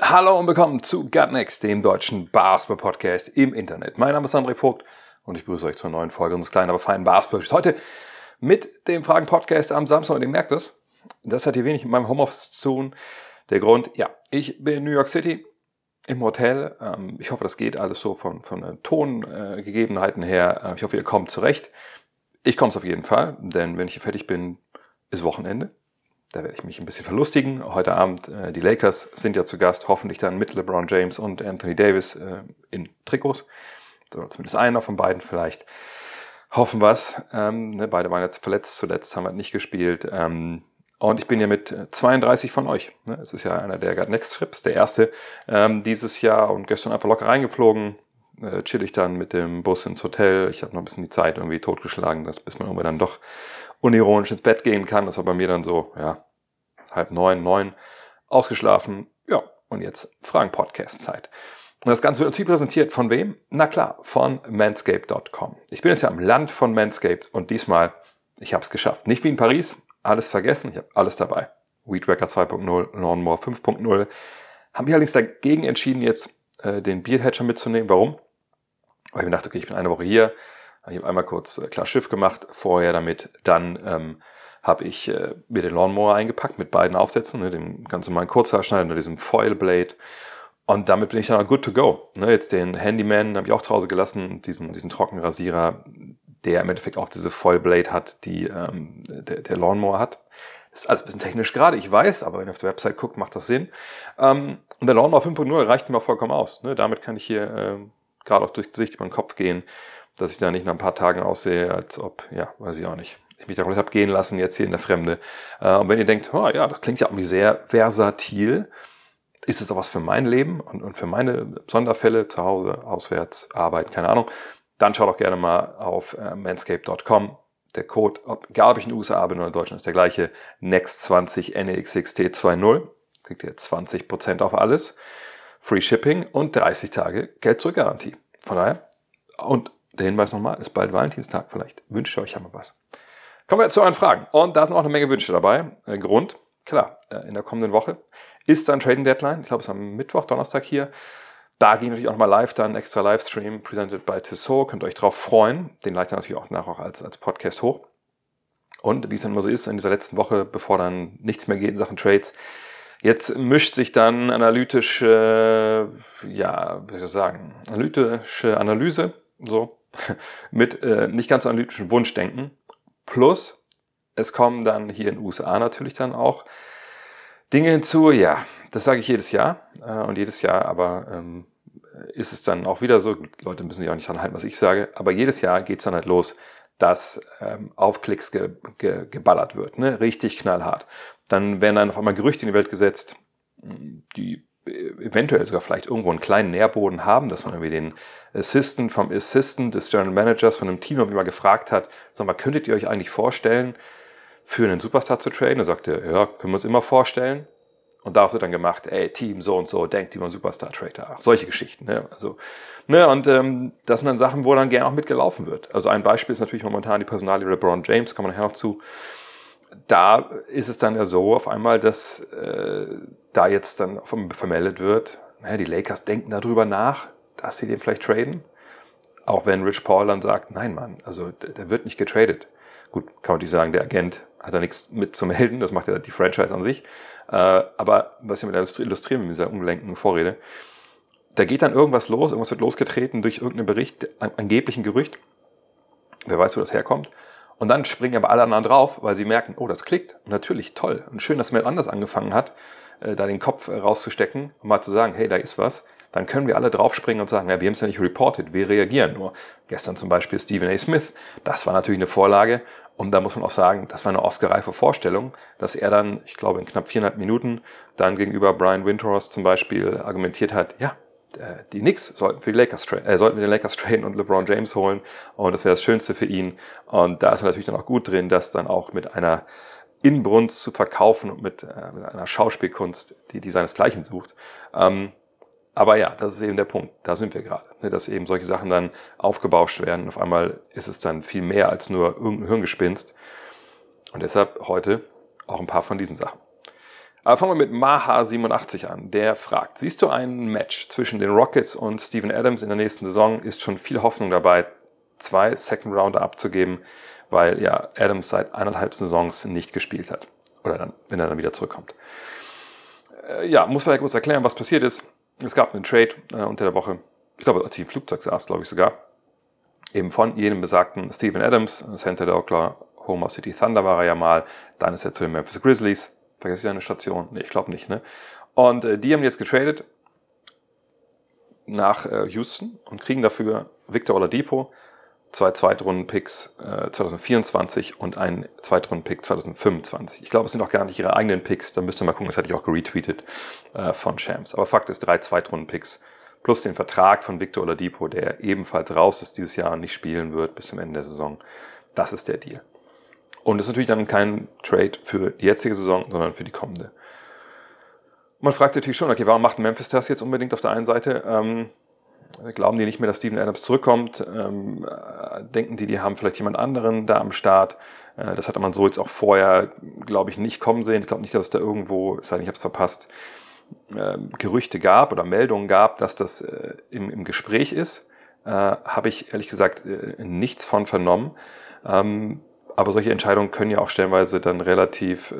Hallo und willkommen zu Gut Next, dem deutschen Basketball-Podcast im Internet. Mein Name ist André Vogt und ich begrüße euch zur neuen Folge unseres kleinen, aber feinen basketball Heute mit dem Fragen-Podcast am Samstag und ihr merkt es, das hat hier wenig mit meinem Homeoffice zu tun. Der Grund, ja, ich bin in New York City im Hotel. Ähm, Ich hoffe, das geht alles so von, von Tongegebenheiten her. Äh, Ich hoffe, ihr kommt zurecht. Ich komme es auf jeden Fall, denn wenn ich hier fertig bin, ist Wochenende. Da werde ich mich ein bisschen verlustigen. Heute Abend, äh, die Lakers sind ja zu Gast, hoffentlich dann mit LeBron James und Anthony Davis äh, in Trikots. Oder zumindest einer von beiden vielleicht. Hoffen wir's. Ähm, ne, beide waren jetzt verletzt, zuletzt haben wir nicht gespielt. Ähm, und ich bin ja mit äh, 32 von euch. Ne? Es ist ja einer der Next Trips, der erste ähm, dieses Jahr und gestern einfach locker reingeflogen. Äh, chill ich dann mit dem Bus ins Hotel. Ich habe noch ein bisschen die Zeit irgendwie totgeschlagen, dass, bis man irgendwann dann doch unironisch ins Bett gehen kann. Das war bei mir dann so, ja, halb neun, neun, ausgeschlafen. Ja, und jetzt Fragen-Podcast-Zeit. Und das Ganze wird natürlich präsentiert von wem? Na klar, von manscaped.com. Ich bin jetzt ja am Land von Manscaped und diesmal, ich habe es geschafft. Nicht wie in Paris, alles vergessen, ich habe alles dabei. Weed Wacker 2.0, Lawnmower 5.0. Haben mich allerdings dagegen entschieden, jetzt äh, den Beardhatcher mitzunehmen. Warum? Weil ich mir dachte, okay, ich bin eine Woche hier, ich habe einmal kurz äh, klar Schiff gemacht vorher damit. Dann ähm, habe ich äh, mir den Lawnmower eingepackt mit beiden Aufsätzen, ne, dem ganz normalen Kurzhaarschneider und diesem Foil Blade. Und damit bin ich dann auch good to go. Ne, jetzt den Handyman habe ich auch zu Hause gelassen, diesen, diesen Trockenrasierer, der im Endeffekt auch diese Foil Blade hat, die ähm, der, der Lawnmower hat. Ist alles ein bisschen technisch gerade, ich weiß, aber wenn ihr auf der Website guckt, macht das Sinn. Ähm, und der Lawnmower 5.0 reicht mir vollkommen aus. Ne? Damit kann ich hier ähm, gerade auch durchs Gesicht über den Kopf gehen, dass ich da nicht nach ein paar Tagen aussehe, als ob, ja, weiß ich auch nicht, ich mich da komplett habe gehen lassen, jetzt hier in der Fremde. Äh, und wenn ihr denkt, oh, ja, das klingt ja irgendwie sehr versatil, ist es doch was für mein Leben und, und für meine Sonderfälle, zu Hause, auswärts, arbeiten, keine Ahnung, dann schaut doch gerne mal auf äh, manscape.com. Der Code, ob, egal ob ich in den USA bin oder in Deutschland, ist der gleiche. Next20 NEXXT20. Kriegt ihr 20% auf alles. Free Shipping und 30 Tage Geld-Zurück-Garantie. Von daher, und der Hinweis nochmal, ist bald Valentinstag. Vielleicht wünscht euch ja mal was. Kommen wir zu euren Fragen. Und da sind auch eine Menge Wünsche dabei. Äh, Grund, klar, äh, in der kommenden Woche ist dann Trading Deadline. Ich glaube, es ist am Mittwoch, Donnerstag hier. Da gehen natürlich auch nochmal live, dann extra Livestream, presented by Tissot. Könnt ihr euch drauf freuen. Den leitet natürlich auch nachher auch als, als Podcast hoch. Und wie es dann immer so ist, in dieser letzten Woche, bevor dann nichts mehr geht in Sachen Trades, jetzt mischt sich dann analytische, ja, wie soll ich sagen, analytische Analyse, so, mit äh, nicht ganz so analytischen Wunschdenken. Plus, es kommen dann hier in den USA natürlich dann auch Dinge hinzu, ja, das sage ich jedes Jahr äh, und jedes Jahr, aber ähm, ist es dann auch wieder so, Leute müssen sich auch nicht dran halten, was ich sage, aber jedes Jahr geht es dann halt los, dass ähm, auf Klicks ge, ge, geballert wird, ne? richtig knallhart. Dann werden dann auf einmal Gerüchte in die Welt gesetzt, die eventuell sogar vielleicht irgendwo einen kleinen Nährboden haben, dass man irgendwie den Assistant vom Assistant des General Managers von einem Team irgendwie mal gefragt hat, sag mal, könntet ihr euch eigentlich vorstellen, für einen Superstar zu traden? Er, ja, können wir uns immer vorstellen. Und daraus wird dann gemacht, ey, Team so und so, denkt über einen Superstar-Trader. Solche Geschichten. Ne? Also, ne, und ähm, das sind dann Sachen, wo dann gerne auch mitgelaufen wird. Also ein Beispiel ist natürlich momentan die Personalie LeBron James, kommen wir nachher noch zu. Da ist es dann ja so auf einmal, dass äh, da jetzt dann vermeldet wird, naja, die Lakers denken darüber nach, dass sie den vielleicht traden. Auch wenn Rich Paul dann sagt, nein, Mann, also der, der wird nicht getradet. Gut, kann man natürlich sagen, der Agent hat da nichts mit zu melden, das macht ja die Franchise an sich. Äh, aber was ich mit illustrieren mit dieser ungelenken Vorrede, da geht dann irgendwas los, irgendwas wird losgetreten durch irgendeinen Bericht, angeblichen Gerücht. Wer weiß, wo das herkommt. Und dann springen aber alle anderen drauf, weil sie merken, oh, das klickt. Natürlich, toll. Und schön, dass man anders angefangen hat, äh, da den Kopf rauszustecken und mal zu sagen, hey, da ist was. Dann können wir alle draufspringen und sagen, ja, wir haben es ja nicht reported, wir reagieren nur. Gestern zum Beispiel Stephen A. Smith, das war natürlich eine Vorlage. Und da muss man auch sagen, das war eine Oscar-reife Vorstellung, dass er dann, ich glaube, in knapp viereinhalb Minuten dann gegenüber Brian Windhorst zum Beispiel argumentiert hat, ja, äh, die Knicks sollten für die Lakers äh, sollten den Lakers traden und LeBron James holen und das wäre das Schönste für ihn. Und da ist er natürlich dann auch gut drin, das dann auch mit einer Inbrunst zu verkaufen und mit, äh, mit einer Schauspielkunst, die, die seinesgleichen sucht. Ähm, aber ja, das ist eben der Punkt. Da sind wir gerade. Ne, dass eben solche Sachen dann aufgebauscht werden. Auf einmal ist es dann viel mehr als nur irgendein Hirngespinst. Und deshalb heute auch ein paar von diesen Sachen. Aber fangen wir mit Maha87 an. Der fragt, siehst du ein Match zwischen den Rockets und Steven Adams in der nächsten Saison? Ist schon viel Hoffnung dabei, zwei Second Rounder abzugeben, weil ja Adams seit eineinhalb Saisons nicht gespielt hat. Oder dann, wenn er dann wieder zurückkommt. Äh, ja, muss vielleicht kurz erklären, was passiert ist. Es gab einen Trade äh, unter der Woche, ich glaube, als ich im Flugzeug saß, glaube ich sogar, eben von jenem besagten Steven Adams, Center der Oklahoma City Thunder war er ja mal, dann ist er zu den Memphis Grizzlies, vergesse ich eine Station? Nee, ich glaube nicht, ne? Und äh, die haben jetzt getradet nach äh, Houston und kriegen dafür Victor Oladipo, zwei Zweitrunden-Picks äh, 2024 und einen Zweitrunden-Pick 2025. Ich glaube, es sind auch gar nicht ihre eigenen Picks, da müsst ihr mal gucken, das hatte ich auch geretweetet äh, von Shams. Aber Fakt ist, drei Zweitrunden-Picks plus den Vertrag von Victor Oladipo, der ebenfalls raus ist dieses Jahr und nicht spielen wird bis zum Ende der Saison. Das ist der Deal. Und das ist natürlich dann kein Trade für die jetzige Saison, sondern für die kommende. Man fragt sich natürlich schon, okay, warum macht Memphis das jetzt unbedingt auf der einen Seite? Ähm, Glauben die nicht mehr, dass Steven Adams zurückkommt? Ähm, äh, denken die, die haben vielleicht jemand anderen da am Start? Äh, das hatte man so jetzt auch vorher, glaube ich, nicht kommen sehen. Ich glaube nicht, dass es da irgendwo, es sei denn, ich habe es verpasst, äh, Gerüchte gab oder Meldungen gab, dass das äh, im, im Gespräch ist. Äh, habe ich ehrlich gesagt äh, nichts von vernommen. Ähm, aber solche Entscheidungen können ja auch stellenweise dann relativ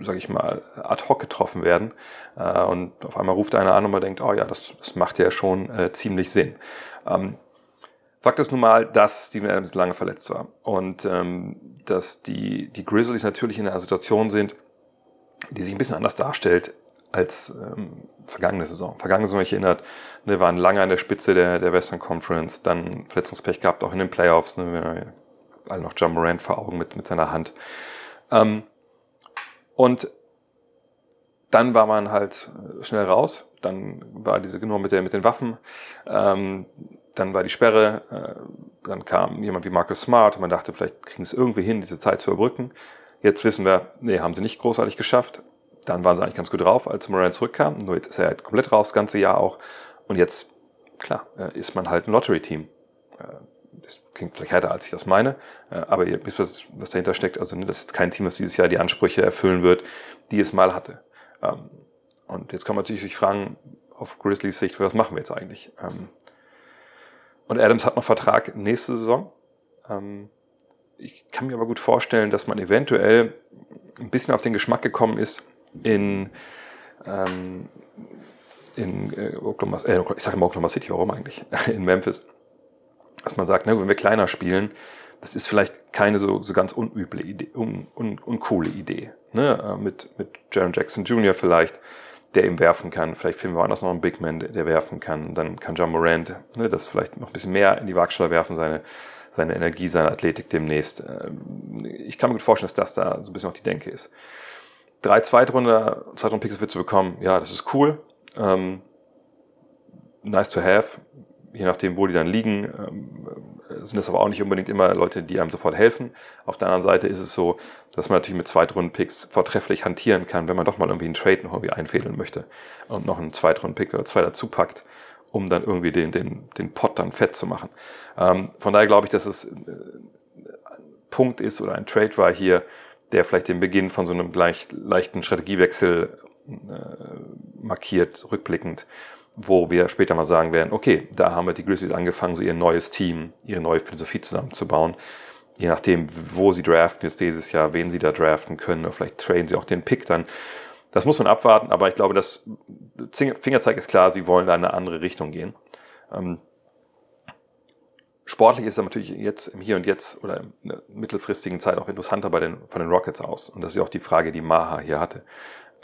sage ich mal, ad hoc getroffen werden. Äh, und auf einmal ruft einer an und man denkt, oh ja, das, das macht ja schon äh, ziemlich Sinn. Ähm, Fakt ist nun mal, dass Steven Adams lange verletzt war und ähm, dass die, die Grizzlies natürlich in einer Situation sind, die sich ein bisschen anders darstellt als ähm, vergangene Saison. Vergangene Saison, ich erinnert, ne, waren lange an der Spitze der, der Western Conference, dann Verletzungspech gehabt, auch in den Playoffs, ne, alle noch John Morant vor Augen mit, mit seiner Hand. Ähm, und dann war man halt äh, schnell raus. Dann war diese Nummer mit, der, mit den Waffen. Ähm, dann war die Sperre. Äh, dann kam jemand wie Marcus Smart. Und man dachte, vielleicht kriegen sie es irgendwie hin, diese Zeit zu überbrücken. Jetzt wissen wir, nee, haben sie nicht großartig geschafft. Dann waren sie eigentlich ganz gut drauf, als Moran zurückkam. Nur jetzt ist er halt komplett raus, das ganze Jahr auch. Und jetzt, klar, äh, ist man halt ein Lottery-Team. Das klingt vielleicht härter, als ich das meine, äh, aber ihr wisst, was, was dahinter steckt. Also ne, das ist kein Team, das dieses Jahr die Ansprüche erfüllen wird, die es mal hatte. Ähm, und jetzt kann man natürlich sich fragen, auf Grizzlies Sicht, was machen wir jetzt eigentlich? Ähm, und Adams hat noch Vertrag nächste Saison. Ähm, ich kann mir aber gut vorstellen, dass man eventuell ein bisschen auf den Geschmack gekommen ist, in, in äh, Oklahoma, äh, ich sage immer Oklahoma City, warum eigentlich? In Memphis dass man sagt, ne, wenn wir kleiner spielen, das ist vielleicht keine so, so ganz unüble Idee, un, un, uncoole Idee. Ne? Äh, mit, mit Jaron Jackson Jr. vielleicht, der eben werfen kann. Vielleicht finden wir anders noch einen Big Man, der, der werfen kann. Dann kann John Morant ne, das vielleicht noch ein bisschen mehr in die Waagschale werfen, seine, seine Energie, seine Athletik demnächst. Ähm, ich kann mir gut vorstellen, dass das da so ein bisschen auch die Denke ist. Drei Zweitrunder, Zweitrunden-Picks wird zu bekommen, ja, das ist cool. Ähm, nice to have je nachdem, wo die dann liegen, ähm, sind es aber auch nicht unbedingt immer Leute, die einem sofort helfen. Auf der anderen Seite ist es so, dass man natürlich mit Zweitrunden-Picks vortrefflich hantieren kann, wenn man doch mal irgendwie einen Trade noch irgendwie einfädeln möchte und noch einen Zweitrunden-Pick oder zwei dazu packt, um dann irgendwie den, den, den Pot dann fett zu machen. Ähm, von daher glaube ich, dass es ein Punkt ist oder ein Trade war hier, der vielleicht den Beginn von so einem gleich, leichten Strategiewechsel äh, markiert, rückblickend wo wir später mal sagen werden, okay, da haben wir die Grizzlies angefangen, so ihr neues Team, ihre neue Philosophie zusammenzubauen. Je nachdem, wo sie draften jetzt dieses Jahr, wen sie da draften können, oder vielleicht traden sie auch den Pick dann. Das muss man abwarten, aber ich glaube, das Fingerzeig ist klar, sie wollen da in eine andere Richtung gehen. Ähm, sportlich ist es natürlich jetzt im Hier und Jetzt oder in der mittelfristigen Zeit auch interessanter bei den, von den Rockets aus. Und das ist ja auch die Frage, die Maha hier hatte.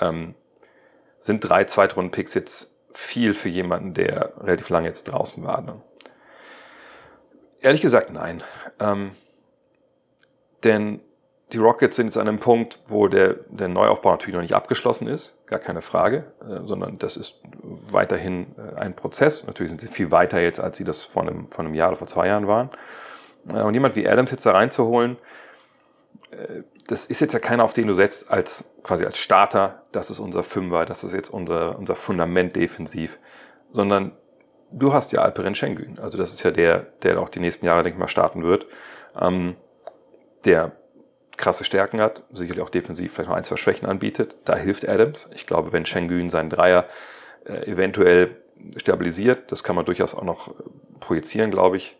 Ähm, sind drei Zweitrunden-Picks jetzt viel für jemanden, der relativ lange jetzt draußen war. Ne? Ehrlich gesagt, nein. Ähm, denn die Rockets sind jetzt an einem Punkt, wo der, der Neuaufbau natürlich noch nicht abgeschlossen ist, gar keine Frage, äh, sondern das ist weiterhin äh, ein Prozess. Natürlich sind sie viel weiter jetzt, als sie das vor einem, vor einem Jahr oder vor zwei Jahren waren. Äh, und jemand wie Adams jetzt da reinzuholen, äh, das ist jetzt ja keiner, auf den du setzt als quasi als Starter, das ist unser Fünfer, das ist jetzt unser, unser Fundament defensiv, sondern du hast ja Alperen Schengen. Also das ist ja der, der auch die nächsten Jahre, denke ich mal, starten wird. Ähm, der krasse Stärken hat, sicherlich auch defensiv vielleicht noch ein, zwei Schwächen anbietet. Da hilft Adams. Ich glaube, wenn Schengen seinen Dreier äh, eventuell stabilisiert, das kann man durchaus auch noch projizieren, glaube ich,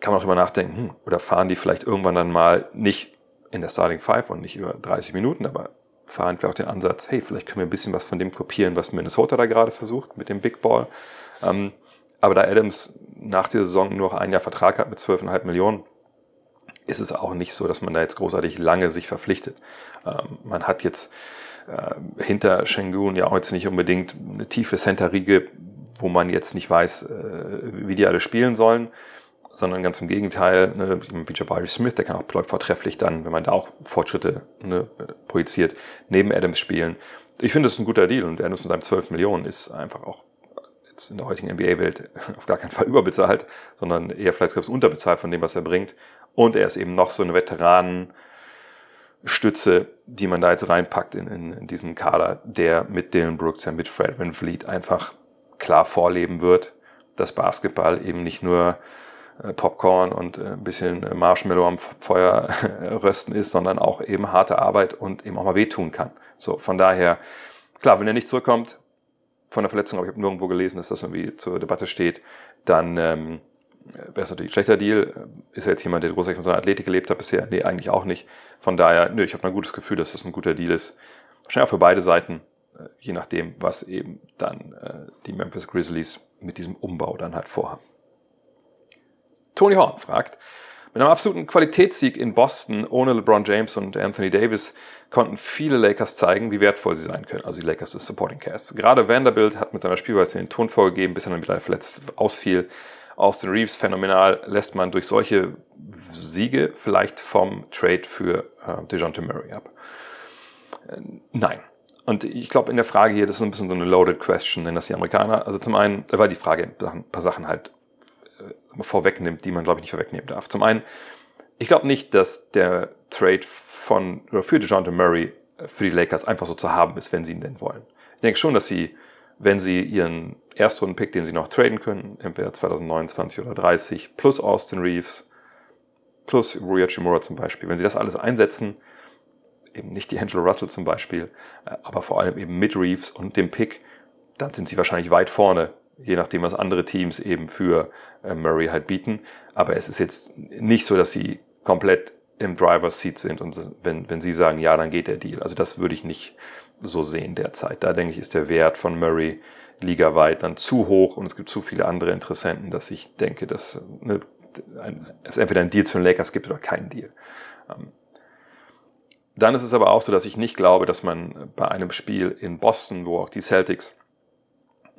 kann man auch drüber nachdenken, hm, oder fahren die vielleicht irgendwann dann mal nicht in der Starting Five und nicht über 30 Minuten, aber fahren wir auch den Ansatz, hey, vielleicht können wir ein bisschen was von dem kopieren, was Minnesota da gerade versucht mit dem Big Ball. Ähm, aber da Adams nach der Saison nur noch ein Jahr Vertrag hat mit 12,5 Millionen, ist es auch nicht so, dass man da jetzt großartig lange sich verpflichtet. Ähm, man hat jetzt äh, hinter Shengun ja jetzt nicht unbedingt eine tiefe Center-Riege, wo man jetzt nicht weiß, äh, wie die alle spielen sollen, sondern ganz im Gegenteil, ne, wie Jabari Smith, der kann auch vortrefflich dann, wenn man da auch Fortschritte ne, projiziert, neben Adams spielen. Ich finde, das ist ein guter Deal und Adams mit seinen 12 Millionen ist einfach auch in der heutigen NBA-Welt auf gar keinen Fall überbezahlt, sondern eher vielleicht selbst unterbezahlt von dem, was er bringt. Und er ist eben noch so eine Veteranenstütze, die man da jetzt reinpackt in, in, in diesen Kader, der mit Dylan Brooks, ja mit Fred Van Vliet einfach klar vorleben wird, dass Basketball eben nicht nur Popcorn und äh, ein bisschen Marshmallow am Feuer rösten ist, sondern auch eben harte Arbeit und eben auch mal wehtun kann. So, von daher, klar, wenn er nicht zurückkommt von der Verletzung, aber ich habe nirgendwo gelesen, dass das irgendwie zur Debatte steht, dann ähm, wäre es natürlich ein schlechter Deal. Ist er jetzt jemand, der großartig von seiner Athletik gelebt hat bisher? Nee, eigentlich auch nicht. Von daher, nö, ich habe ein gutes Gefühl, dass das ein guter Deal ist. Wahrscheinlich auch für beide Seiten, äh, je nachdem, was eben dann äh, die Memphis Grizzlies mit diesem Umbau dann halt vorhaben. Tony Horn fragt, mit einem absoluten Qualitätssieg in Boston ohne LeBron James und Anthony Davis konnten viele Lakers zeigen, wie wertvoll sie sein können. Also die Lakers des Supporting Cast. Gerade Vanderbilt hat mit seiner Spielweise den Ton vorgegeben, bis er dann wieder verletzt ausfiel. Austin Reeves phänomenal, lässt man durch solche Siege vielleicht vom Trade für äh, DeJounte Murray ab? Äh, nein. Und ich glaube, in der Frage hier, das ist ein bisschen so eine loaded question, denn das die Amerikaner, also zum einen, weil die Frage ein paar Sachen halt äh, vorwegnimmt, die man, glaube ich, nicht vorwegnehmen darf. Zum einen, ich glaube nicht, dass der Trade von oder für DeJounte Murray äh, für die Lakers einfach so zu haben ist, wenn sie ihn denn wollen. Ich denke schon, dass sie wenn sie ihren Erstrunden-Pick, den sie noch traden können, entweder 2029 oder 30, plus Austin Reeves, plus Rui Hachimura zum Beispiel, wenn sie das alles einsetzen, eben nicht die Angelo Russell zum Beispiel, äh, aber vor allem eben mit Reeves und dem Pick, dann sind sie wahrscheinlich weit vorne, je nachdem, was andere Teams eben für äh, Murray halt bieten. Aber es ist jetzt nicht so, dass sie komplett im Driver's Seat sind und wenn, wenn sie sagen, ja, dann geht der Deal. Also das würde ich nicht so sehen derzeit. Da denke ich, ist der Wert von Murray ligaweit dann zu hoch und es gibt zu viele andere Interessenten, dass ich denke, dass ne, ein, es entweder ein Deal zu den Lakers gibt oder keinen Deal. Ähm, dann ist es aber auch so, dass ich nicht glaube, dass man bei einem Spiel in Boston, wo auch die Celtics,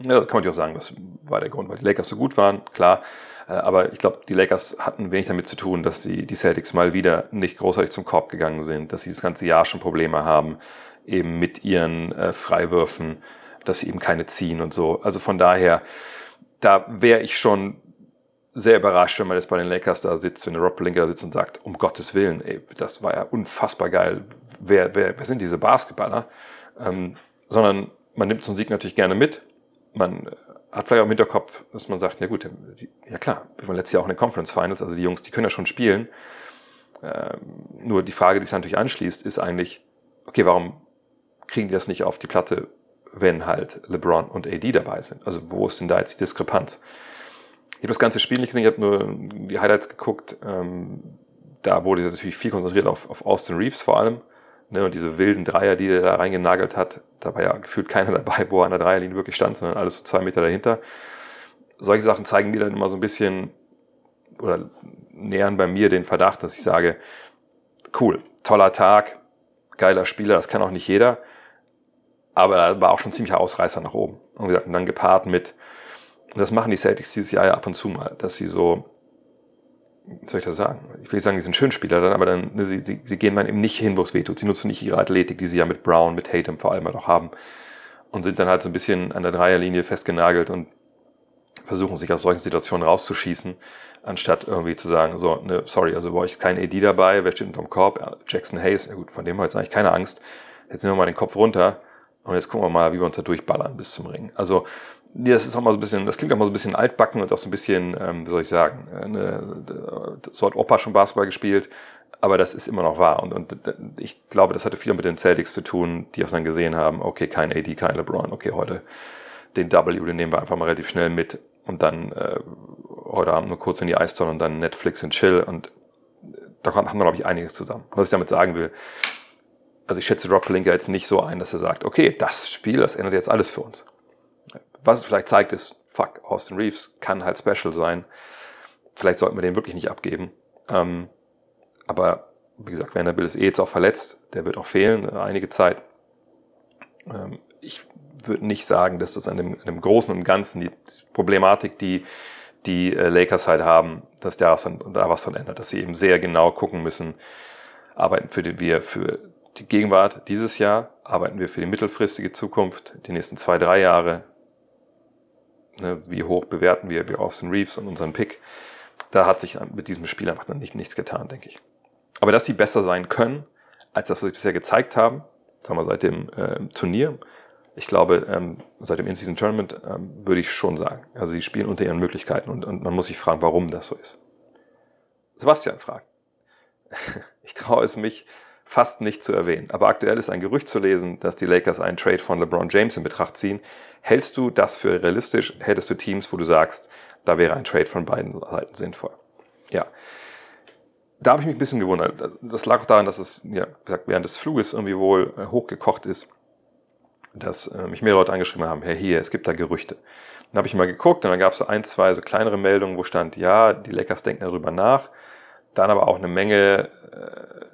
ja, kann man ja auch sagen, das war der Grund, weil die Lakers so gut waren, klar. Äh, aber ich glaube, die Lakers hatten wenig damit zu tun, dass die, die Celtics mal wieder nicht großartig zum Korb gegangen sind, dass sie das ganze Jahr schon Probleme haben, eben mit ihren äh, Freiwürfen, dass sie eben keine ziehen und so. Also von daher, da wäre ich schon sehr überrascht, wenn man jetzt bei den Lakers da sitzt, wenn der Rob Blinker da sitzt und sagt, um Gottes Willen, ey, das war ja unfassbar geil. Wer, wer, wer sind diese Basketballer? Ähm, sondern man nimmt so einen Sieg natürlich gerne mit. Man hat vielleicht auch im Hinterkopf, dass man sagt, ja gut, ja klar, wir waren letztes Jahr auch in den Conference Finals, also die Jungs, die können ja schon spielen. Ähm, nur die Frage, die sich natürlich anschließt, ist eigentlich, okay, warum kriegen die das nicht auf die Platte, wenn halt LeBron und AD dabei sind. Also wo ist denn da jetzt die Diskrepanz? Ich habe das ganze Spiel nicht gesehen, ich habe nur die Highlights geguckt. Ähm, da wurde natürlich viel konzentriert auf, auf Austin Reeves vor allem. Ne, und diese wilden Dreier, die er da reingenagelt hat, da war ja gefühlt keiner dabei, wo er an der Dreierlinie wirklich stand, sondern alles so zwei Meter dahinter. Solche Sachen zeigen mir dann immer so ein bisschen oder nähern bei mir den Verdacht, dass ich sage, cool, toller Tag, geiler Spieler, das kann auch nicht jeder aber da war auch schon ziemlicher Ausreißer nach oben. Und, gesagt, und dann gepaart mit, und das machen die Celtics dieses Jahr ja ab und zu mal, dass sie so soll ich das sagen? Ich will sagen, die sind Schönspieler, dann, aber dann, ne, sie, sie, sie gehen dann eben nicht hin, wo es weh tut. Sie nutzen nicht ihre Athletik, die sie ja mit Brown, mit Tatum vor allem halt auch haben. Und sind dann halt so ein bisschen an der Dreierlinie festgenagelt und versuchen sich aus solchen Situationen rauszuschießen, anstatt irgendwie zu sagen, so, ne, sorry, also bei euch kein AD dabei, wer steht unterm Korb? Jackson Hayes, ja gut, von dem haben wir jetzt eigentlich keine Angst. Jetzt nehmen wir mal den Kopf runter und jetzt gucken wir mal, wie wir uns da durchballern bis zum Ring. Also das ist auch mal so ein bisschen, das klingt auch mal so ein bisschen altbacken und auch so ein bisschen, ähm, wie soll ich sagen, eine, so hat Opa schon Basketball gespielt, aber das ist immer noch wahr. Und, und ich glaube, das hatte viel mit den Celtics zu tun, die auch dann gesehen haben, okay, kein AD, kein LeBron, okay, heute den W, den nehmen wir einfach mal relativ schnell mit und dann äh, heute Abend nur kurz in die Eistonne und dann Netflix und Chill und da haben wir, glaube ich, einiges zusammen. Was ich damit sagen will, also ich schätze Rob Pelinka jetzt nicht so ein, dass er sagt, okay, das Spiel, das ändert jetzt alles für uns. Was es vielleicht zeigt, ist, fuck, Austin Reeves kann halt special sein. Vielleicht sollten wir den wirklich nicht abgeben. Ähm, aber wie gesagt, Vanderbilt ist eh jetzt auch verletzt. Der wird auch fehlen, äh, einige Zeit. Ähm, ich würde nicht sagen, dass das an dem, an dem Großen und Ganzen die Problematik, die die äh, Lakers halt haben, dass da was, dann, da was dann ändert, dass sie eben sehr genau gucken müssen, arbeiten für die, wir für die Gegenwart dieses Jahr, arbeiten wir für die mittelfristige Zukunft, die nächsten zwei, drei Jahre, ne, wie hoch bewerten wir, wie Austin Reeves und unseren Pick. Da hat sich mit diesem Spiel einfach dann nicht, nichts getan, denke ich. Aber dass sie besser sein können, als das, was sie bisher gezeigt haben, sagen wir seit dem äh, Turnier, ich glaube, ähm, seit dem In-Season Tournament ähm, würde ich schon sagen. Also sie spielen unter ihren Möglichkeiten und, und man muss sich fragen, warum das so ist. Sebastian fragt. ich traue es mich fast nicht zu erwähnen, aber aktuell ist ein Gerücht zu lesen, dass die Lakers einen Trade von LeBron James in Betracht ziehen. Hältst du das für realistisch? Hättest du Teams, wo du sagst, da wäre ein Trade von beiden Seiten sinnvoll? Ja. Da habe ich mich ein bisschen gewundert. Das lag auch daran, dass es, ja, gesagt, während des Fluges irgendwie wohl äh, hochgekocht ist dass äh, mich mehr Leute angeschrieben haben, Herr hier, es gibt da Gerüchte. Dann habe ich mal geguckt und dann gab es so ein, zwei so kleinere Meldungen, wo stand, ja, die Lakers denken darüber nach. Dann aber auch eine Menge äh,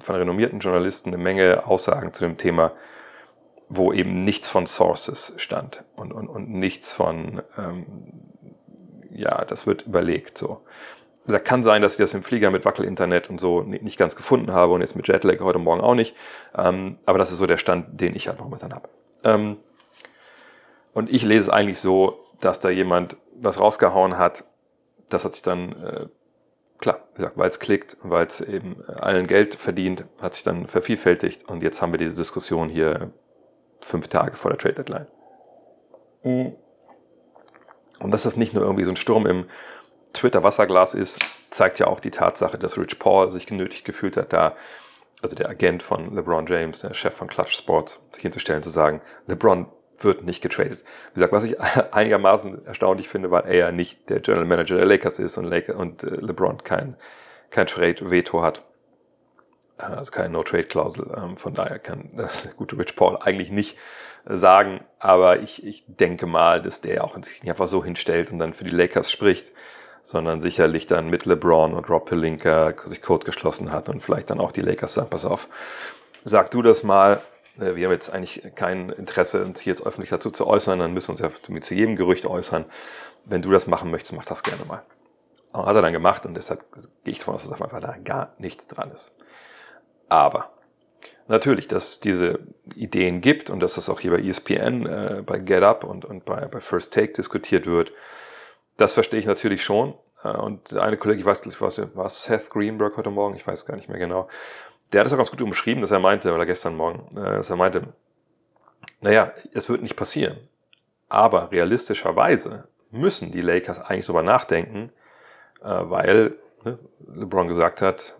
von renommierten Journalisten, eine Menge Aussagen zu dem Thema, wo eben nichts von Sources stand und, und, und nichts von, ähm, ja, das wird überlegt so gesagt, kann sein, dass ich das im Flieger mit Wackel-Internet und so nicht ganz gefunden habe und jetzt mit Jetlag heute Morgen auch nicht. Ähm, aber das ist so der Stand, den ich halt momentan habe. Ähm, und ich lese es eigentlich so, dass da jemand was rausgehauen hat. Das hat sich dann, äh, klar, weil es klickt, weil es eben allen Geld verdient, hat sich dann vervielfältigt. Und jetzt haben wir diese Diskussion hier fünf Tage vor der Trade Deadline. Mhm. Und das ist nicht nur irgendwie so ein Sturm im Twitter-Wasserglas ist, zeigt ja auch die Tatsache, dass Rich Paul sich genötigt gefühlt hat, da, also der Agent von LeBron James, der Chef von Clutch Sports, sich hinzustellen, zu sagen, LeBron wird nicht getradet. Wie gesagt, was ich einigermaßen erstaunlich finde, weil er ja nicht der General Manager der Lakers ist und, Lakers und äh, LeBron kein, kein Trade-Veto hat. Äh, also keine No-Trade-Klausel. Ähm, von daher kann das gute Rich Paul eigentlich nicht sagen. Aber ich, ich denke mal, dass der auch sich nicht einfach so hinstellt und dann für die Lakers spricht, sondern sicherlich dann mit LeBron und Rob Pelinka sich kurz geschlossen hat und vielleicht dann auch die Lakers sagen, pass auf, sag du das mal, wir haben jetzt eigentlich kein Interesse, uns hier jetzt öffentlich dazu zu äußern, dann müssen wir uns ja zu jedem Gerücht äußern. Wenn du das machen möchtest, mach das gerne mal. Und hat er dann gemacht und deshalb gehe ich davon aus, dass einfach da gar nichts dran ist. Aber natürlich, dass es diese Ideen gibt und dass das auch hier bei ESPN, äh, bei Get Up und, und bei, bei First Take diskutiert wird, das verstehe ich natürlich schon. Äh, und eine Kollegin, ich weiß nicht, was war Seth Greenberg heute Morgen, ich weiß gar nicht mehr genau, der hat es auch ganz gut umschrieben, dass er meinte, oder gestern Morgen, äh, dass er meinte, naja, es wird nicht passieren. Aber realistischerweise müssen die Lakers eigentlich darüber nachdenken, äh, weil ne, LeBron gesagt hat,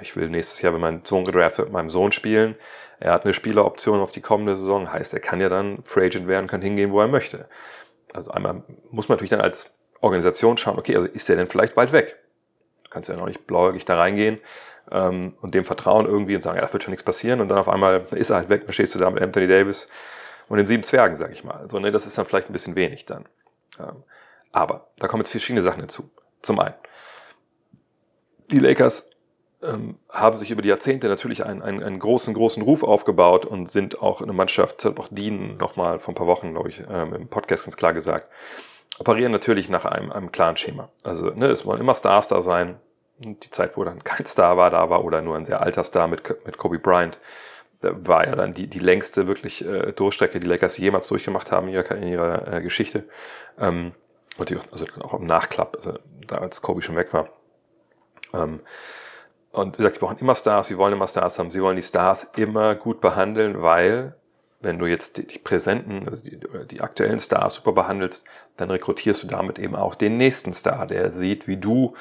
ich will nächstes Jahr, wenn mein Sohn gedraftet wird, meinem Sohn spielen. Er hat eine Spieleroption auf die kommende Saison, heißt, er kann ja dann Free Agent werden, kann hingehen, wo er möchte. Also einmal muss man natürlich dann als Organisation schauen, okay, also ist der denn vielleicht bald weg? Du kannst ja noch nicht blauäugig da reingehen ähm, und dem vertrauen irgendwie und sagen, ja, da wird schon nichts passieren und dann auf einmal ist er halt weg, dann stehst du da mit Anthony Davis und den sieben Zwergen, sag ich mal. Also ne, das ist dann vielleicht ein bisschen wenig dann. Ähm, aber da kommen jetzt verschiedene Sachen hinzu. Zum einen, die Lakers ähm, haben sich über die Jahrzehnte natürlich einen, einen, einen großen, großen Ruf aufgebaut und sind auch eine Mannschaft, hat auch Dean nochmal vor ein paar Wochen, glaube ich, ähm, im Podcast ganz klar gesagt, operieren natürlich nach einem, einem klaren Schema. Also ne, es wollen immer Stars da sein. Die Zeit, wo dann kein Star war, da war oder nur ein sehr alter Star mit, mit Kobe Bryant, war ja dann die, die längste wirklich äh, Durchstrecke, die Lakers jemals durchgemacht haben in ihrer, in ihrer äh, Geschichte. Ähm, und die, also auch im Nachklapp, also da als Kobe schon weg war. Ähm, und wie gesagt, sie brauchen immer Stars, sie wollen immer Stars haben, sie wollen die Stars immer gut behandeln, weil wenn du jetzt die, die präsenten, also die, die aktuellen Stars super behandelst, dann rekrutierst du damit eben auch den nächsten Star, der sieht, wie du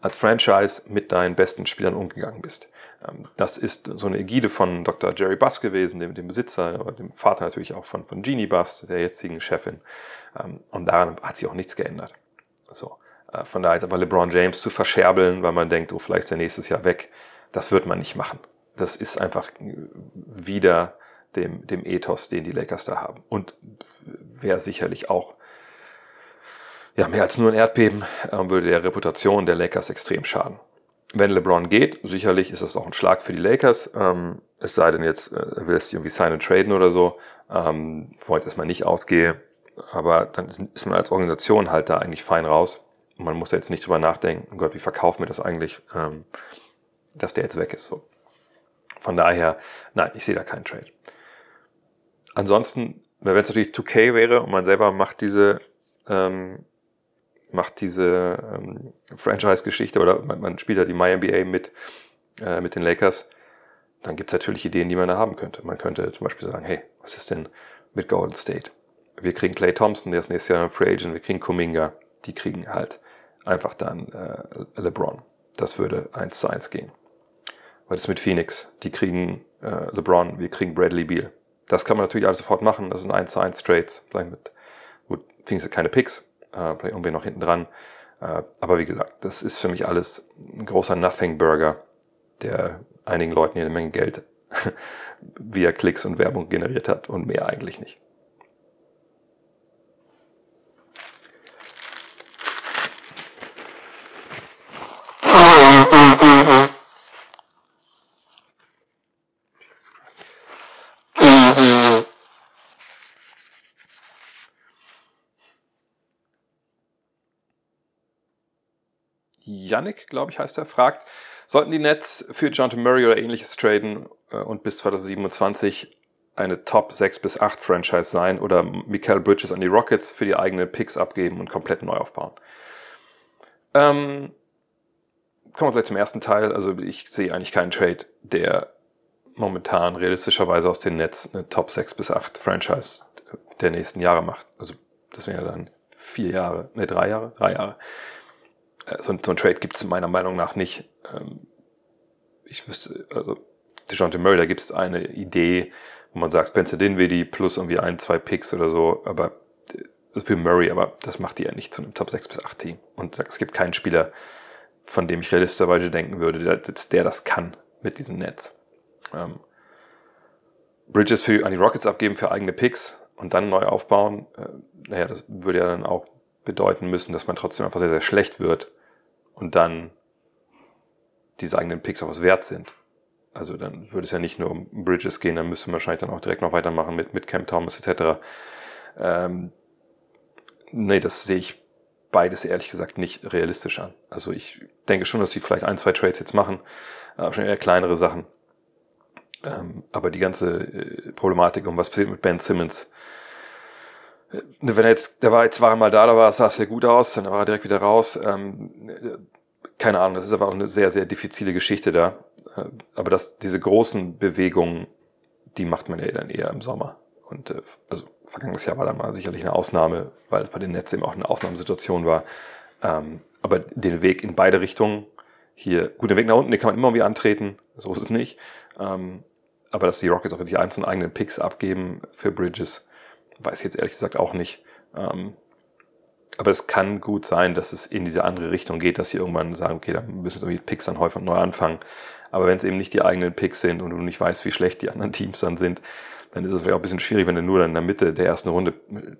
als Franchise mit deinen besten Spielern umgegangen bist. Ähm, das ist so eine Ägide von Dr. Jerry Buss gewesen, dem, dem Besitzer, aber dem Vater natürlich auch von, von Jeannie Buss, der jetzigen Chefin. Ähm, und daran hat sich auch nichts geändert. So. Äh, von daher jetzt aber LeBron James zu verscherbeln, weil man denkt, oh, vielleicht ist er nächstes Jahr weg, das wird man nicht machen. Das ist einfach wieder dem, dem Ethos, den die Lakers da haben. Und wäre sicherlich auch ja, mehr als nur ein Erdbeben, äh, würde der Reputation der Lakers extrem schaden. Wenn LeBron geht, sicherlich ist das auch ein Schlag für die Lakers. Ähm, es sei denn jetzt, äh, er will es irgendwie sign and traden oder so, ähm, wo ich jetzt erstmal nicht ausgehe. Aber dann ist man als Organisation halt da eigentlich fein raus. Und man muss ja jetzt nicht drüber nachdenken, oh Gott, wie verkaufen wir das eigentlich, ähm, dass der jetzt weg ist. So. Von daher, nein, ich sehe da keinen Trade. Ansonsten, wenn es natürlich 2K wäre und man selber macht diese, ähm, macht diese ähm, Franchise-Geschichte oder man, man spielt ja die MyNBA mit, äh, mit den Lakers, dann gibt es natürlich Ideen, die man da haben könnte. Man könnte zum Beispiel sagen, hey, was ist denn mit Golden State? Wir kriegen Clay Thompson, der ist nächstes Jahr ein Free Agent, wir kriegen Kuminga, die kriegen halt einfach dann äh, LeBron. Das würde eins zu eins gehen. Was ist mit Phoenix? Die kriegen äh, LeBron, wir kriegen Bradley Beal. Das kann man natürlich alles sofort machen. Das sind 1 zu 1 Trades. Vielleicht mit, gut, Phoenix hat keine Picks, äh, vielleicht irgendwie noch hinten dran. Äh, aber wie gesagt, das ist für mich alles ein großer Nothing Burger, der einigen Leuten eine Menge Geld via Klicks und Werbung generiert hat und mehr eigentlich nicht. Yannick, glaube ich, heißt er, fragt, sollten die Nets für Jonathan Murray oder ähnliches traden äh, und bis 2027 eine Top 6 bis 8 Franchise sein oder Mikael Bridges an die Rockets für die eigenen Picks abgeben und komplett neu aufbauen? Ähm, kommen wir gleich zum ersten Teil. Also ich sehe eigentlich keinen Trade, der momentan realistischerweise aus den Nets eine Top 6 bis 8 Franchise der nächsten Jahre macht. Also das wären ja dann vier Jahre, ne, drei Jahre, drei Jahre. Äh, so, so ein Trade gibt es meiner Meinung nach nicht. Ähm, ich wüsste, also DeJounte Murray, da gibt es eine Idee, wo man sagt, Spencer Dinwiddie plus irgendwie ein, zwei Picks oder so, aber äh, für Murray, aber das macht die ja nicht zu einem Top 6 bis 8 Team. Und es gibt keinen Spieler, von dem ich realistischerweise denken würde, der, der das kann mit diesem Netz. Ähm, Bridges für, an die Rockets abgeben für eigene Picks und dann neu aufbauen, äh, naja, das würde ja dann auch bedeuten müssen, dass man trotzdem einfach sehr, sehr schlecht wird und dann diese eigenen Picks auch was wert sind. Also dann würde es ja nicht nur um Bridges gehen, dann müsste man wahrscheinlich dann auch direkt noch weitermachen mit, mit Cam Thomas etc. Ähm, nee, das sehe ich beides ehrlich gesagt nicht realistisch an. Also ich denke schon, dass sie vielleicht ein, zwei Trades jetzt machen, aber schon eher kleinere Sachen. Ähm, aber die ganze äh, Problematik um was passiert mit Ben Simmons, wenn er jetzt, der war jetzt war mal da, da war, sah es ja gut aus, dann war er direkt wieder raus. Ähm, keine Ahnung, das ist aber auch eine sehr, sehr diffizile Geschichte da. Äh, aber das, diese großen Bewegungen, die macht man ja dann eher im Sommer. Und äh, also vergangenes Jahr war dann mal sicherlich eine Ausnahme, weil es bei den Netzen eben auch eine Ausnahmesituation war. Ähm, aber den Weg in beide Richtungen, hier, gut, den Weg nach unten, den kann man immer irgendwie antreten, so ist es nicht. Ähm, aber dass die Rockets auch wirklich einzelne eigenen Picks abgeben für Bridges, weiß ich jetzt ehrlich gesagt auch nicht. Ähm, aber es kann gut sein, dass es in diese andere Richtung geht, dass sie irgendwann sagen, okay, dann müssen wir irgendwie Picks dann häufig neu anfangen. Aber wenn es eben nicht die eigenen Picks sind und du nicht weißt, wie schlecht die anderen Teams dann sind, dann ist es vielleicht auch ein bisschen schwierig, wenn du nur dann in der Mitte der ersten Runde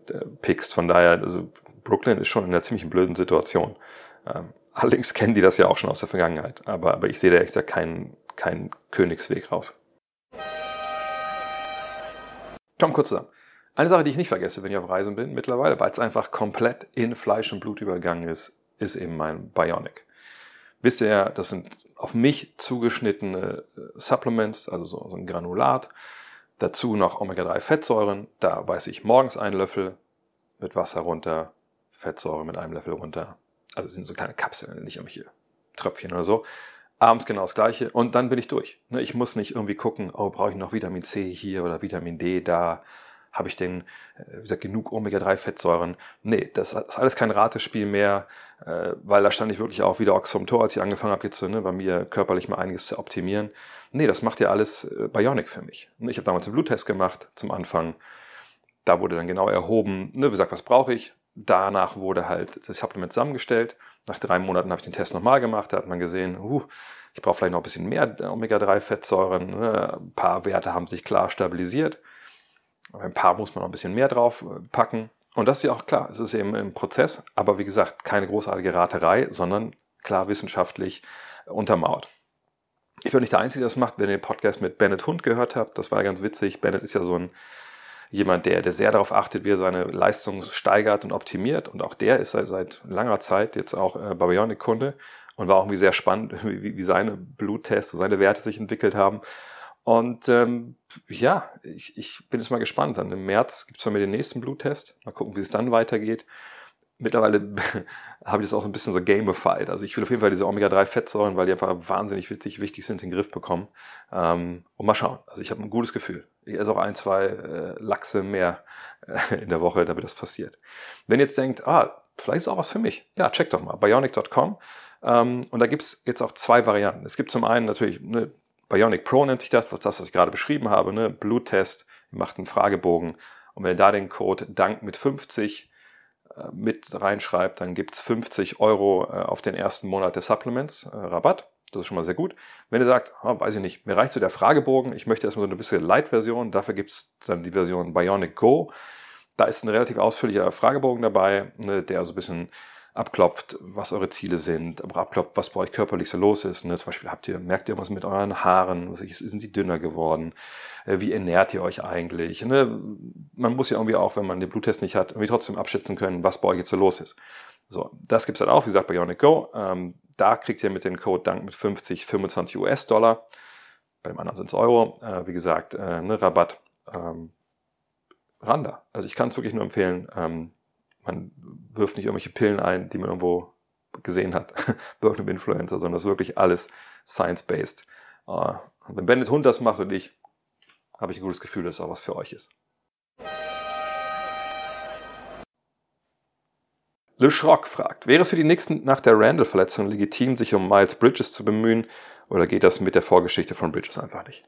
äh, pickst. Von daher, also Brooklyn ist schon in einer ziemlich blöden Situation. Ähm, allerdings kennen die das ja auch schon aus der Vergangenheit. Aber, aber ich sehe da echt keinen, keinen Königsweg raus. Komm kurz zusammen. Eine Sache, die ich nicht vergesse, wenn ich auf Reisen bin mittlerweile, weil es einfach komplett in Fleisch und Blut übergangen ist, ist eben mein Bionic. Wisst ihr ja, das sind auf mich zugeschnittene äh, Supplements, also so, ein Granulat. Dazu noch Omega-3-Fettsäuren. Da weiß ich morgens einen Löffel mit Wasser runter, Fettsäure mit einem Löffel runter. Also sind so kleine Kapseln, nicht irgendwelche Tröpfchen oder so. Abends genau das gleiche und dann bin ich durch. Ne, ich muss nicht irgendwie gucken, oh, brauche ich noch Vitamin C hier oder Vitamin D da habe ich denn, äh, wie gesagt, genug Omega-3-Fettsäuren? Nee, das ist alles kein Ratespiel mehr, äh, weil da stand ich wirklich auch wieder Ochs vom Tor, als ich angefangen habe, jetzt ne, bei mir körperlich mal einiges zu optimieren. Nee, das macht ja alles äh, Bionic für mich. Ich habe damals einen Bluttest gemacht zum Anfang. Da wurde dann genau erhoben, ne, wie gesagt, was brauche ich? Danach wurde halt das Supplement zusammengestellt. Nach drei Monaten habe ich den Test nochmal gemacht. Da hat man gesehen, uh, ich brauche vielleicht noch ein bisschen mehr Omega-3-Fettsäuren. Ne? Ein paar Werte haben sich klar stabilisiert. Ein paar muss man noch ein bisschen mehr drauf äh, packen. Und das ist ja auch klar, es ist eben im Prozess, aber wie gesagt, keine großartige Raterei, sondern klar wissenschaftlich untermauert. Ich bin nicht der Einzige, der das macht. Wenn ihr den Podcast mit Bennett Hund gehört habt, das war ganz witzig. Bennett ist ja so ein jemand, der, der sehr darauf achtet, wie er seine Leistung steigert und optimiert. Und auch der ist seit, seit langer Zeit jetzt auch äh, Babionic-Kunde und war auch irgendwie sehr spannend, wie, wie seine Bluttests, seine Werte sich entwickelt haben. Und ähm, ja, ich, ich bin jetzt mal gespannt. Dann im März gibt es bei mir den nächsten Bluttest. Mal gucken, wie es dann weitergeht. Mittlerweile habe ich das auch ein bisschen so gamified. Also ich will auf jeden Fall diese Omega-3-Fettsäuren, weil die einfach wahnsinnig wichtig, wichtig sind, in den Griff bekommen. Ähm, und mal schauen. Also ich habe ein gutes Gefühl. Ich esse auch ein, zwei äh, Lachse mehr äh, in der Woche, damit das passiert. Wenn ihr jetzt denkt, ah, vielleicht ist auch was für mich. Ja, check doch mal. Bionic.com. Ähm, und da gibt's jetzt auch zwei Varianten. Es gibt zum einen natürlich eine Bionic Pro nennt sich das, was das, was ich gerade beschrieben habe, ne? Bluttest, ihr macht einen Fragebogen und wenn ihr da den Code DANK mit 50 äh, mit reinschreibt, dann gibt es 50 Euro äh, auf den ersten Monat des Supplements äh, Rabatt. Das ist schon mal sehr gut. Wenn ihr sagt, oh, weiß ich nicht, mir reicht so der Fragebogen, ich möchte erstmal so eine bisschen Light-Version, dafür gibt es dann die Version Bionic Go. Da ist ein relativ ausführlicher Fragebogen dabei, ne, der so ein bisschen abklopft, was eure Ziele sind, aber abklopft, was bei euch körperlich so los ist. Ne? Zum Beispiel habt ihr, merkt ihr was mit euren Haaren, was ich, sind die dünner geworden? Äh, wie ernährt ihr euch eigentlich? Ne? Man muss ja irgendwie auch, wenn man den Bluttest nicht hat, irgendwie trotzdem abschätzen können, was bei euch jetzt so los ist. So, das gibt's dann auch, wie gesagt, bei Ionic Go. Ähm, da kriegt ihr mit dem Code Dank mit 50, 25 US-Dollar. Bei dem anderen sind es Euro. Äh, wie gesagt, äh, ne, Rabatt. Ähm, Randa. Also ich kann es wirklich nur empfehlen. Ähm, man wirft nicht irgendwelche Pillen ein, die man irgendwo gesehen hat, irgendeinem Influencer, sondern das ist wirklich alles science-based. Uh, wenn Bennett Hund das macht und ich, habe ich ein gutes Gefühl, dass es auch was für euch ist. Le Schrock fragt, wäre es für die Nächsten nach der Randall-Verletzung legitim, sich um Miles Bridges zu bemühen, oder geht das mit der Vorgeschichte von Bridges einfach nicht?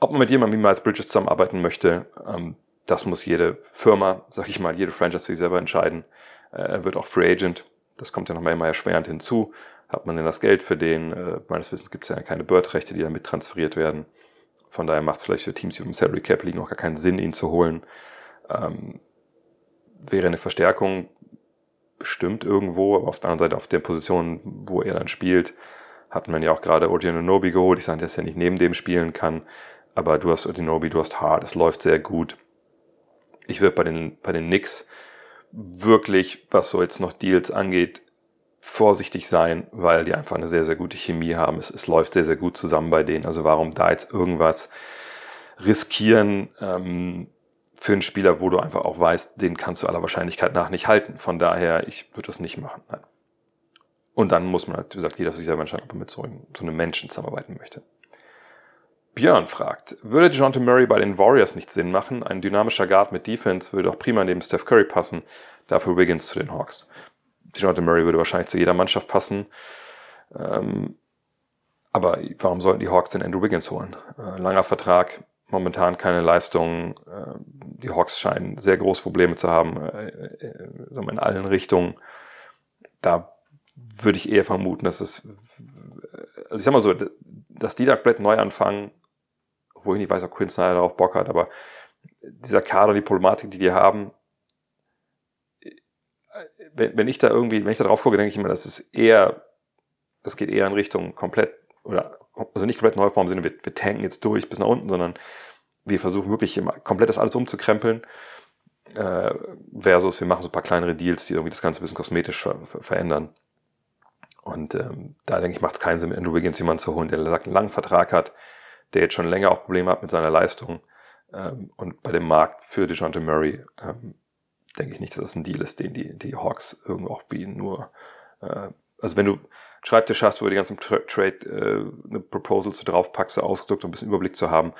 Ob man mit jemandem wie Miles Bridges zusammenarbeiten möchte, ähm, das muss jede Firma, sag ich mal, jede Franchise für sich selber entscheiden. Äh, er wird auch Free Agent. Das kommt ja nochmal immer erschwerend hinzu. Hat man denn das Geld für den? Äh, meines Wissens gibt es ja keine Bird-Rechte, die damit transferiert werden. Von daher macht es vielleicht für Teams, die im Salary Cap liegen, auch gar keinen Sinn, ihn zu holen. Ähm, wäre eine Verstärkung bestimmt irgendwo, aber auf der anderen Seite, auf der Position, wo er dann spielt, hat man ja auch gerade Nobi geholt. Ich sage, dass er nicht neben dem spielen kann. Aber du hast Nobi, du hast Hart, es läuft sehr gut ich würde bei den, bei den Knicks wirklich, was so jetzt noch Deals angeht, vorsichtig sein, weil die einfach eine sehr, sehr gute Chemie haben. Es, es läuft sehr, sehr gut zusammen bei denen. Also warum da jetzt irgendwas riskieren ähm, für einen Spieler, wo du einfach auch weißt, den kannst du aller Wahrscheinlichkeit nach nicht halten. Von daher, ich würde das nicht machen. Nein. Und dann muss man, halt, wie gesagt, jeder für sich selber entscheiden, ob er mit so so einem Menschen zusammenarbeiten möchte. Björn fragt, würde DeJounte Murray bei den Warriors nicht Sinn machen? Ein dynamischer Guard mit Defense würde doch prima neben Steph Curry passen, dafür Wiggins zu den Hawks. DeJounte Murray würde wahrscheinlich zu jeder Mannschaft passen. Ähm, aber warum sollten die Hawks den Andrew Wiggins holen? Äh, langer Vertrag, momentan keine Leistung. Äh, die Hawks scheinen sehr große Probleme zu haben äh, äh in allen Richtungen. Da würde ich eher vermuten, dass es, also ich sag mal so, dass die da komplett neu anfangen, wo ich nicht weiß, ob Quinn Snyder darauf Bock hat, aber dieser Kader, die Problematik, die die haben, wenn, wenn ich da irgendwie, wenn ich da drauf gucke, denke ich immer, das ist eher, das geht eher in Richtung komplett, oder, also nicht komplett Neufbau im Sinne, wir, wir tanken jetzt durch bis nach unten, sondern wir versuchen wirklich immer komplett das alles umzukrempeln, äh, versus wir machen so ein paar kleinere Deals, die irgendwie das Ganze ein bisschen kosmetisch ver ver verändern. Und ähm, da denke ich, macht es keinen Sinn, Andrew Wiggins jemanden zu holen, der einen langen Vertrag hat, der jetzt schon länger auch Probleme hat mit seiner Leistung. Ähm, und bei dem Markt für DeJounte Murray ähm, denke ich nicht, dass das ein Deal ist, den die, die Hawks irgendwo auch bieten. Nur, äh, also wenn du Schreibtisch hast, wo du die ganzen Tra Trade äh, eine Proposals draufpackst, so ausgedrückt, um ein bisschen Überblick zu haben,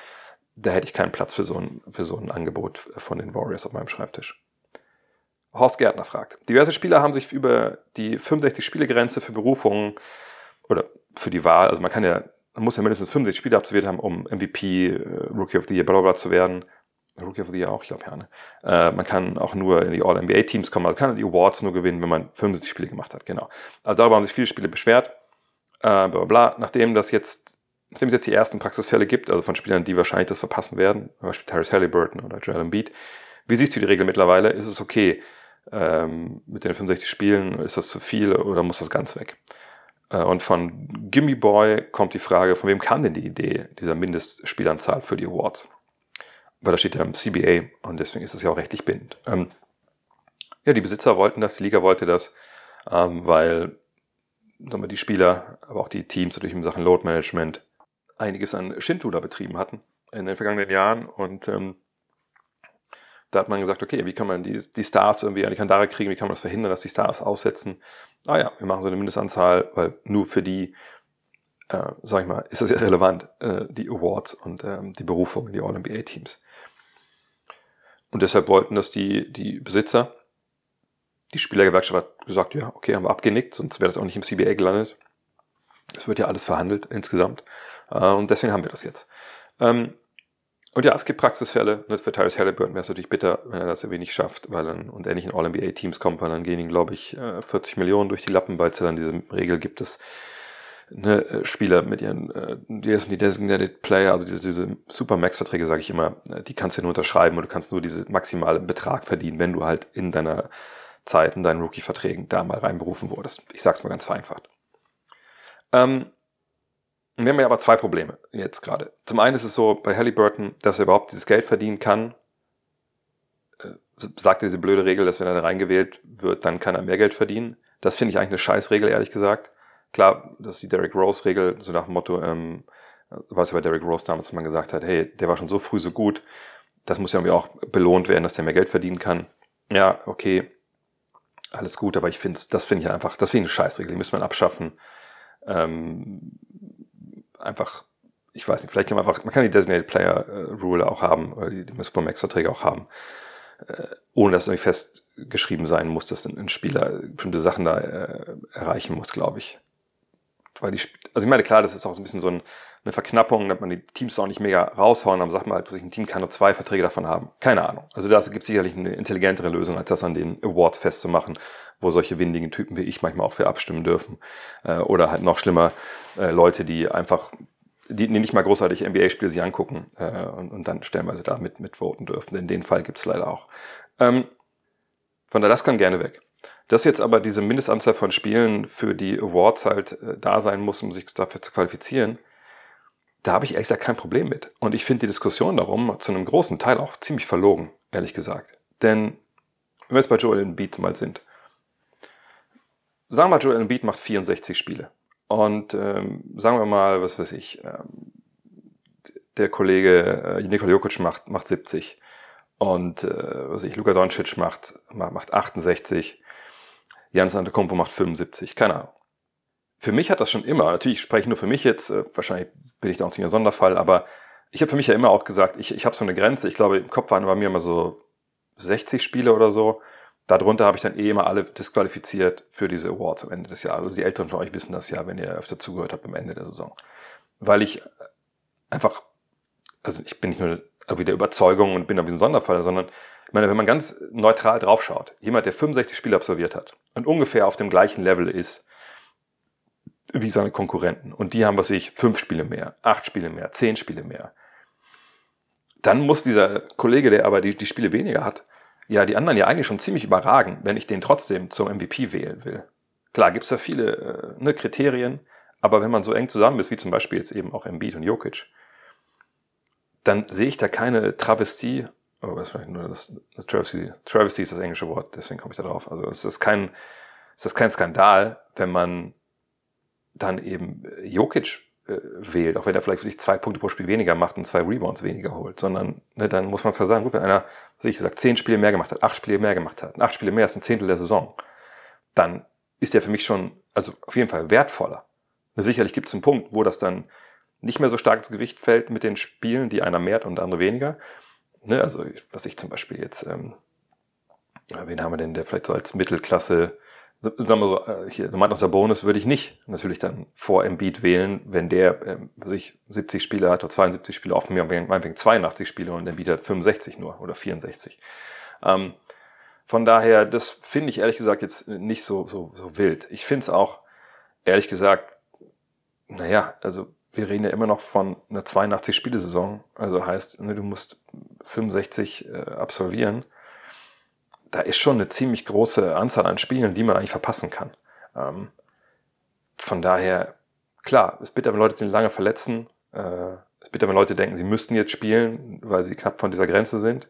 da hätte ich keinen Platz für so ein, für so ein Angebot von den Warriors auf meinem Schreibtisch. Horst Gärtner fragt. Diverse Spieler haben sich über die 65-Spiele-Grenze für Berufungen oder für die Wahl, also man kann ja, man muss ja mindestens 65 Spiele absolviert haben, um MVP, äh, Rookie of the Year, bla, bla, bla zu werden. Rookie of the Year auch, ich glaube ja. Ne? Äh, man kann auch nur in die All-NBA-Teams kommen, also kann die Awards nur gewinnen, wenn man 65 Spiele gemacht hat, genau. Also darüber haben sich viele Spiele beschwert. Äh, bla, bla, bla. Nachdem das jetzt, nachdem es jetzt die ersten Praxisfälle gibt, also von Spielern, die wahrscheinlich das verpassen werden, zum Beispiel Tyrese Halliburton oder Joel Embiid, wie siehst du die Regel mittlerweile? Ist es okay, ähm, mit den 65 Spielen, ist das zu viel oder muss das ganz weg? Äh, und von Gimme Boy kommt die Frage, von wem kam denn die Idee dieser Mindestspielanzahl für die Awards? Weil da steht ja im CBA und deswegen ist es ja auch rechtlich bindend. Ähm, ja, die Besitzer wollten das, die Liga wollte das, ähm, weil sagen wir, die Spieler, aber auch die Teams natürlich in Sachen Load Management einiges an Schindluder betrieben hatten in den vergangenen Jahren und ähm, da hat man gesagt, okay, wie kann man die, die Stars irgendwie an die Kandare kriegen, wie kann man das verhindern, dass die Stars aussetzen? Ah ja, wir machen so eine Mindestanzahl, weil nur für die, äh, sag ich mal, ist das ja relevant, äh, die Awards und ähm, die Berufung in die All-NBA-Teams. Und deshalb wollten das die, die Besitzer. Die Spielergewerkschaft hat gesagt, ja, okay, haben wir abgenickt, sonst wäre das auch nicht im CBA gelandet. Es wird ja alles verhandelt insgesamt. Äh, und deswegen haben wir das jetzt. Ähm, und ja, es gibt Praxisfälle. Und für Tyrese Halliburton wäre es natürlich bitter, wenn er das irgendwie nicht schafft, weil dann und er nicht in All-NBA-Teams kommt, weil dann gehen ihm, glaube ich, 40 äh, Millionen durch die Lappen, weil es ja dann diese Regel gibt, dass ne, äh, Spieler mit ihren, äh, die sind die Designated Player, also diese, diese Super-Max-Verträge, sage ich immer, die kannst du ja nur unterschreiben und du kannst nur diesen maximalen Betrag verdienen, wenn du halt in deiner Zeit, in deinen Rookie-Verträgen da mal reinberufen wurdest. Ich sag's mal ganz vereinfacht. Ähm, wir haben ja aber zwei Probleme jetzt gerade. Zum einen ist es so bei Halliburton, dass er überhaupt dieses Geld verdienen kann. Äh, sagt diese blöde Regel, dass wenn er da reingewählt wird, dann kann er mehr Geld verdienen. Das finde ich eigentlich eine Scheißregel, ehrlich gesagt. Klar, das ist die Derrick Rose-Regel, so nach dem Motto, ähm, was ja bei Derrick Rose damals man gesagt hat, hey, der war schon so früh so gut, das muss ja irgendwie auch belohnt werden, dass der mehr Geld verdienen kann. Ja, okay, alles gut, aber ich finde, das finde ich einfach, das finde ich eine Scheißregel, die müssen wir abschaffen. Ähm, einfach, ich weiß nicht, vielleicht kann man einfach, man kann die Designated Player äh, Rule auch haben, oder die, die Supermax-Verträge auch haben, äh, ohne dass irgendwie festgeschrieben sein muss, dass ein, ein Spieler bestimmte Sachen da äh, erreichen muss, glaube ich. Weil die, also ich meine, klar, das ist auch so ein bisschen so ein, eine Verknappung, dass man die Teams auch nicht mega raushauen, aber sagt man halt, ein Team kann nur zwei Verträge davon haben. Keine Ahnung. Also da gibt es sicherlich eine intelligentere Lösung, als das an den Awards festzumachen, wo solche windigen Typen wie ich manchmal auch für abstimmen dürfen. Äh, oder halt noch schlimmer, äh, Leute, die einfach, die, nicht mal großartig NBA-Spiele sich angucken äh, und, dann stellenweise da mit, mitvoten dürfen. In den Fall gibt es leider auch. Ähm, von daher, das kann gerne weg. Dass jetzt aber diese Mindestanzahl von Spielen für die Awards halt äh, da sein muss, um sich dafür zu qualifizieren, da habe ich ehrlich gesagt kein Problem mit. Und ich finde die Diskussion darum zu einem großen Teil auch ziemlich verlogen, ehrlich gesagt. Denn wenn wir jetzt bei Joel Embiid mal sind, sagen wir mal, Joel Embiid macht 64 Spiele. Und ähm, sagen wir mal, was weiß ich, ähm, der Kollege äh, Nikola Jokic macht, macht 70. Und äh, was weiß ich, Luka Doncic macht, macht 68. Janis Antetokounmpo macht 75. Keine Ahnung. Für mich hat das schon immer, natürlich spreche ich nur für mich jetzt, äh, wahrscheinlich bin ich da auch ein Sonderfall, aber ich habe für mich ja immer auch gesagt, ich, ich habe so eine Grenze. Ich glaube, im Kopf waren bei mir immer so 60 Spiele oder so. Darunter habe ich dann eh immer alle disqualifiziert für diese Awards am Ende des Jahres. Also die Älteren von euch wissen das ja, wenn ihr öfter zugehört habt am Ende der Saison. Weil ich einfach, also ich bin nicht nur irgendwie der Überzeugung und bin da wie ein Sonderfall, sondern ich meine, wenn man ganz neutral draufschaut, jemand, der 65 Spiele absolviert hat und ungefähr auf dem gleichen Level ist wie seine Konkurrenten und die haben, was ich, fünf Spiele mehr, acht Spiele mehr, zehn Spiele mehr, dann muss dieser Kollege, der aber die, die Spiele weniger hat, ja die anderen ja eigentlich schon ziemlich überragen, wenn ich den trotzdem zum MVP wählen will. Klar, gibt es da viele äh, ne, Kriterien, aber wenn man so eng zusammen ist, wie zum Beispiel jetzt eben auch Embiid und Jokic, dann sehe ich da keine Travestie. Oh, was vielleicht nur das, das Travesty, Travesty ist das englische Wort, deswegen komme ich da drauf. Also es ist kein, es ist kein Skandal, wenn man dann eben Jokic äh, wählt, auch wenn er vielleicht sich zwei Punkte pro Spiel weniger macht und zwei Rebounds weniger holt, sondern ne, dann muss man zwar sagen, gut, wenn einer, wie ich gesagt, zehn Spiele mehr gemacht hat, acht Spiele mehr gemacht hat, acht Spiele mehr als ein Zehntel der Saison, dann ist der für mich schon, also auf jeden Fall wertvoller. Ne, sicherlich gibt es einen Punkt, wo das dann nicht mehr so stark ins Gewicht fällt mit den Spielen, die einer mehr und der andere weniger. Ne, also, was ich zum Beispiel jetzt, ähm, wen haben wir denn, der vielleicht so als Mittelklasse, sagen wir so, äh, hier, Domantas Bonus würde ich nicht natürlich dann vor Embiid wählen, wenn der, ähm, sich 70 Spiele hat oder 72 Spiele offen, meinetwegen 82 Spiele und Embiid hat 65 nur oder 64. Ähm, von daher, das finde ich ehrlich gesagt jetzt nicht so, so, so wild. Ich finde es auch, ehrlich gesagt, naja, also wir reden ja immer noch von einer 82-Spiele-Saison. Also heißt, ne, du musst 65 äh, absolvieren. Da ist schon eine ziemlich große Anzahl an Spielen, die man eigentlich verpassen kann. Ähm, von daher, klar, es bitter, wenn Leute den lange verletzen. Äh, es bitter, wenn Leute denken, sie müssten jetzt spielen, weil sie knapp von dieser Grenze sind.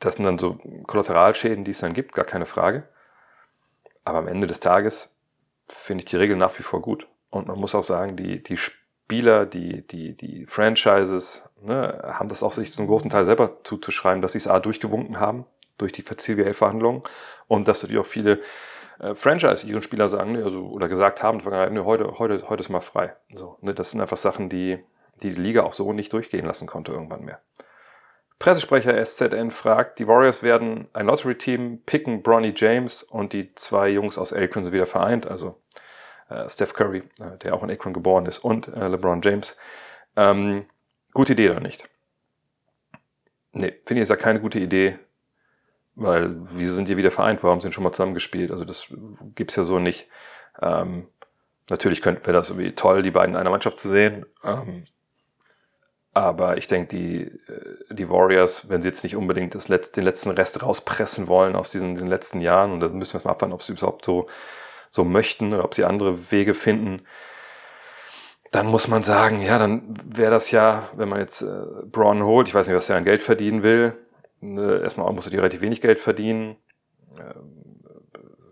Das sind dann so Kollateralschäden, die es dann gibt, gar keine Frage. Aber am Ende des Tages finde ich die Regel nach wie vor gut. Und man muss auch sagen, die, die Spieler, die, die, die Franchises ne, haben das auch sich zum großen Teil selber zuzuschreiben, dass sie es A durchgewunken haben durch die CBL-Verhandlungen und dass natürlich auch viele äh, Franchise ihren Spieler sagen, ne, also, oder gesagt haben, ne, heute, heute, heute ist mal frei. So, ne, das sind einfach Sachen, die, die die Liga auch so nicht durchgehen lassen konnte irgendwann mehr. Pressesprecher SZN fragt, die Warriors werden ein Lottery-Team picken, Bronny James und die zwei Jungs aus Akron sind wieder vereint, also äh, Steph Curry, äh, der auch in Akron geboren ist, und äh, LeBron James. Ähm, gute Idee oder nicht? Nee, finde ich ist ja keine gute Idee, weil wir sind hier wieder vereint, warum sind schon mal zusammengespielt? Also das gibt's ja so nicht. Ähm, natürlich könnten wir das irgendwie toll, die beiden in einer Mannschaft zu sehen. Ähm, aber ich denke, die, äh, die Warriors, wenn sie jetzt nicht unbedingt das Letz-, den letzten Rest rauspressen wollen aus diesen, diesen letzten Jahren, und da müssen wir mal abwarten, ob sie überhaupt so so möchten oder ob sie andere Wege finden, dann muss man sagen, ja, dann wäre das ja, wenn man jetzt äh, Braun holt, ich weiß nicht, was er an Geld verdienen will, erstmal muss er die relativ wenig Geld verdienen, ähm,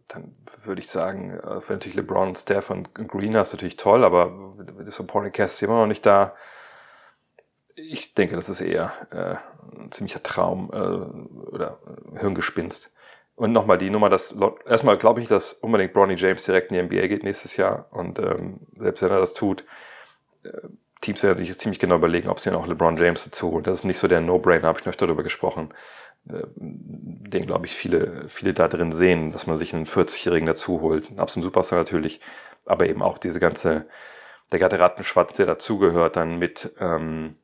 dann würde ich sagen, äh, wenn natürlich LeBron, Steph und Green hast, natürlich toll, aber das Supporting Cast ist immer noch nicht da. Ich denke, das ist eher äh, ein ziemlicher Traum äh, oder Hirngespinst. Und nochmal die Nummer, dass erstmal glaube ich, dass unbedingt Bronny James direkt in die NBA geht nächstes Jahr. Und ähm, selbst wenn er das tut, äh, Teams werden sich jetzt ziemlich genau überlegen, ob sie dann auch LeBron James dazu holen. Das ist nicht so der No-Brainer, habe ich noch darüber gesprochen. Äh, den, glaube ich, viele, viele da drin sehen, dass man sich einen 40-Jährigen dazu holt. Absolut Superstar natürlich, aber eben auch diese ganze, der ganze der dazugehört, dann mit, ähm,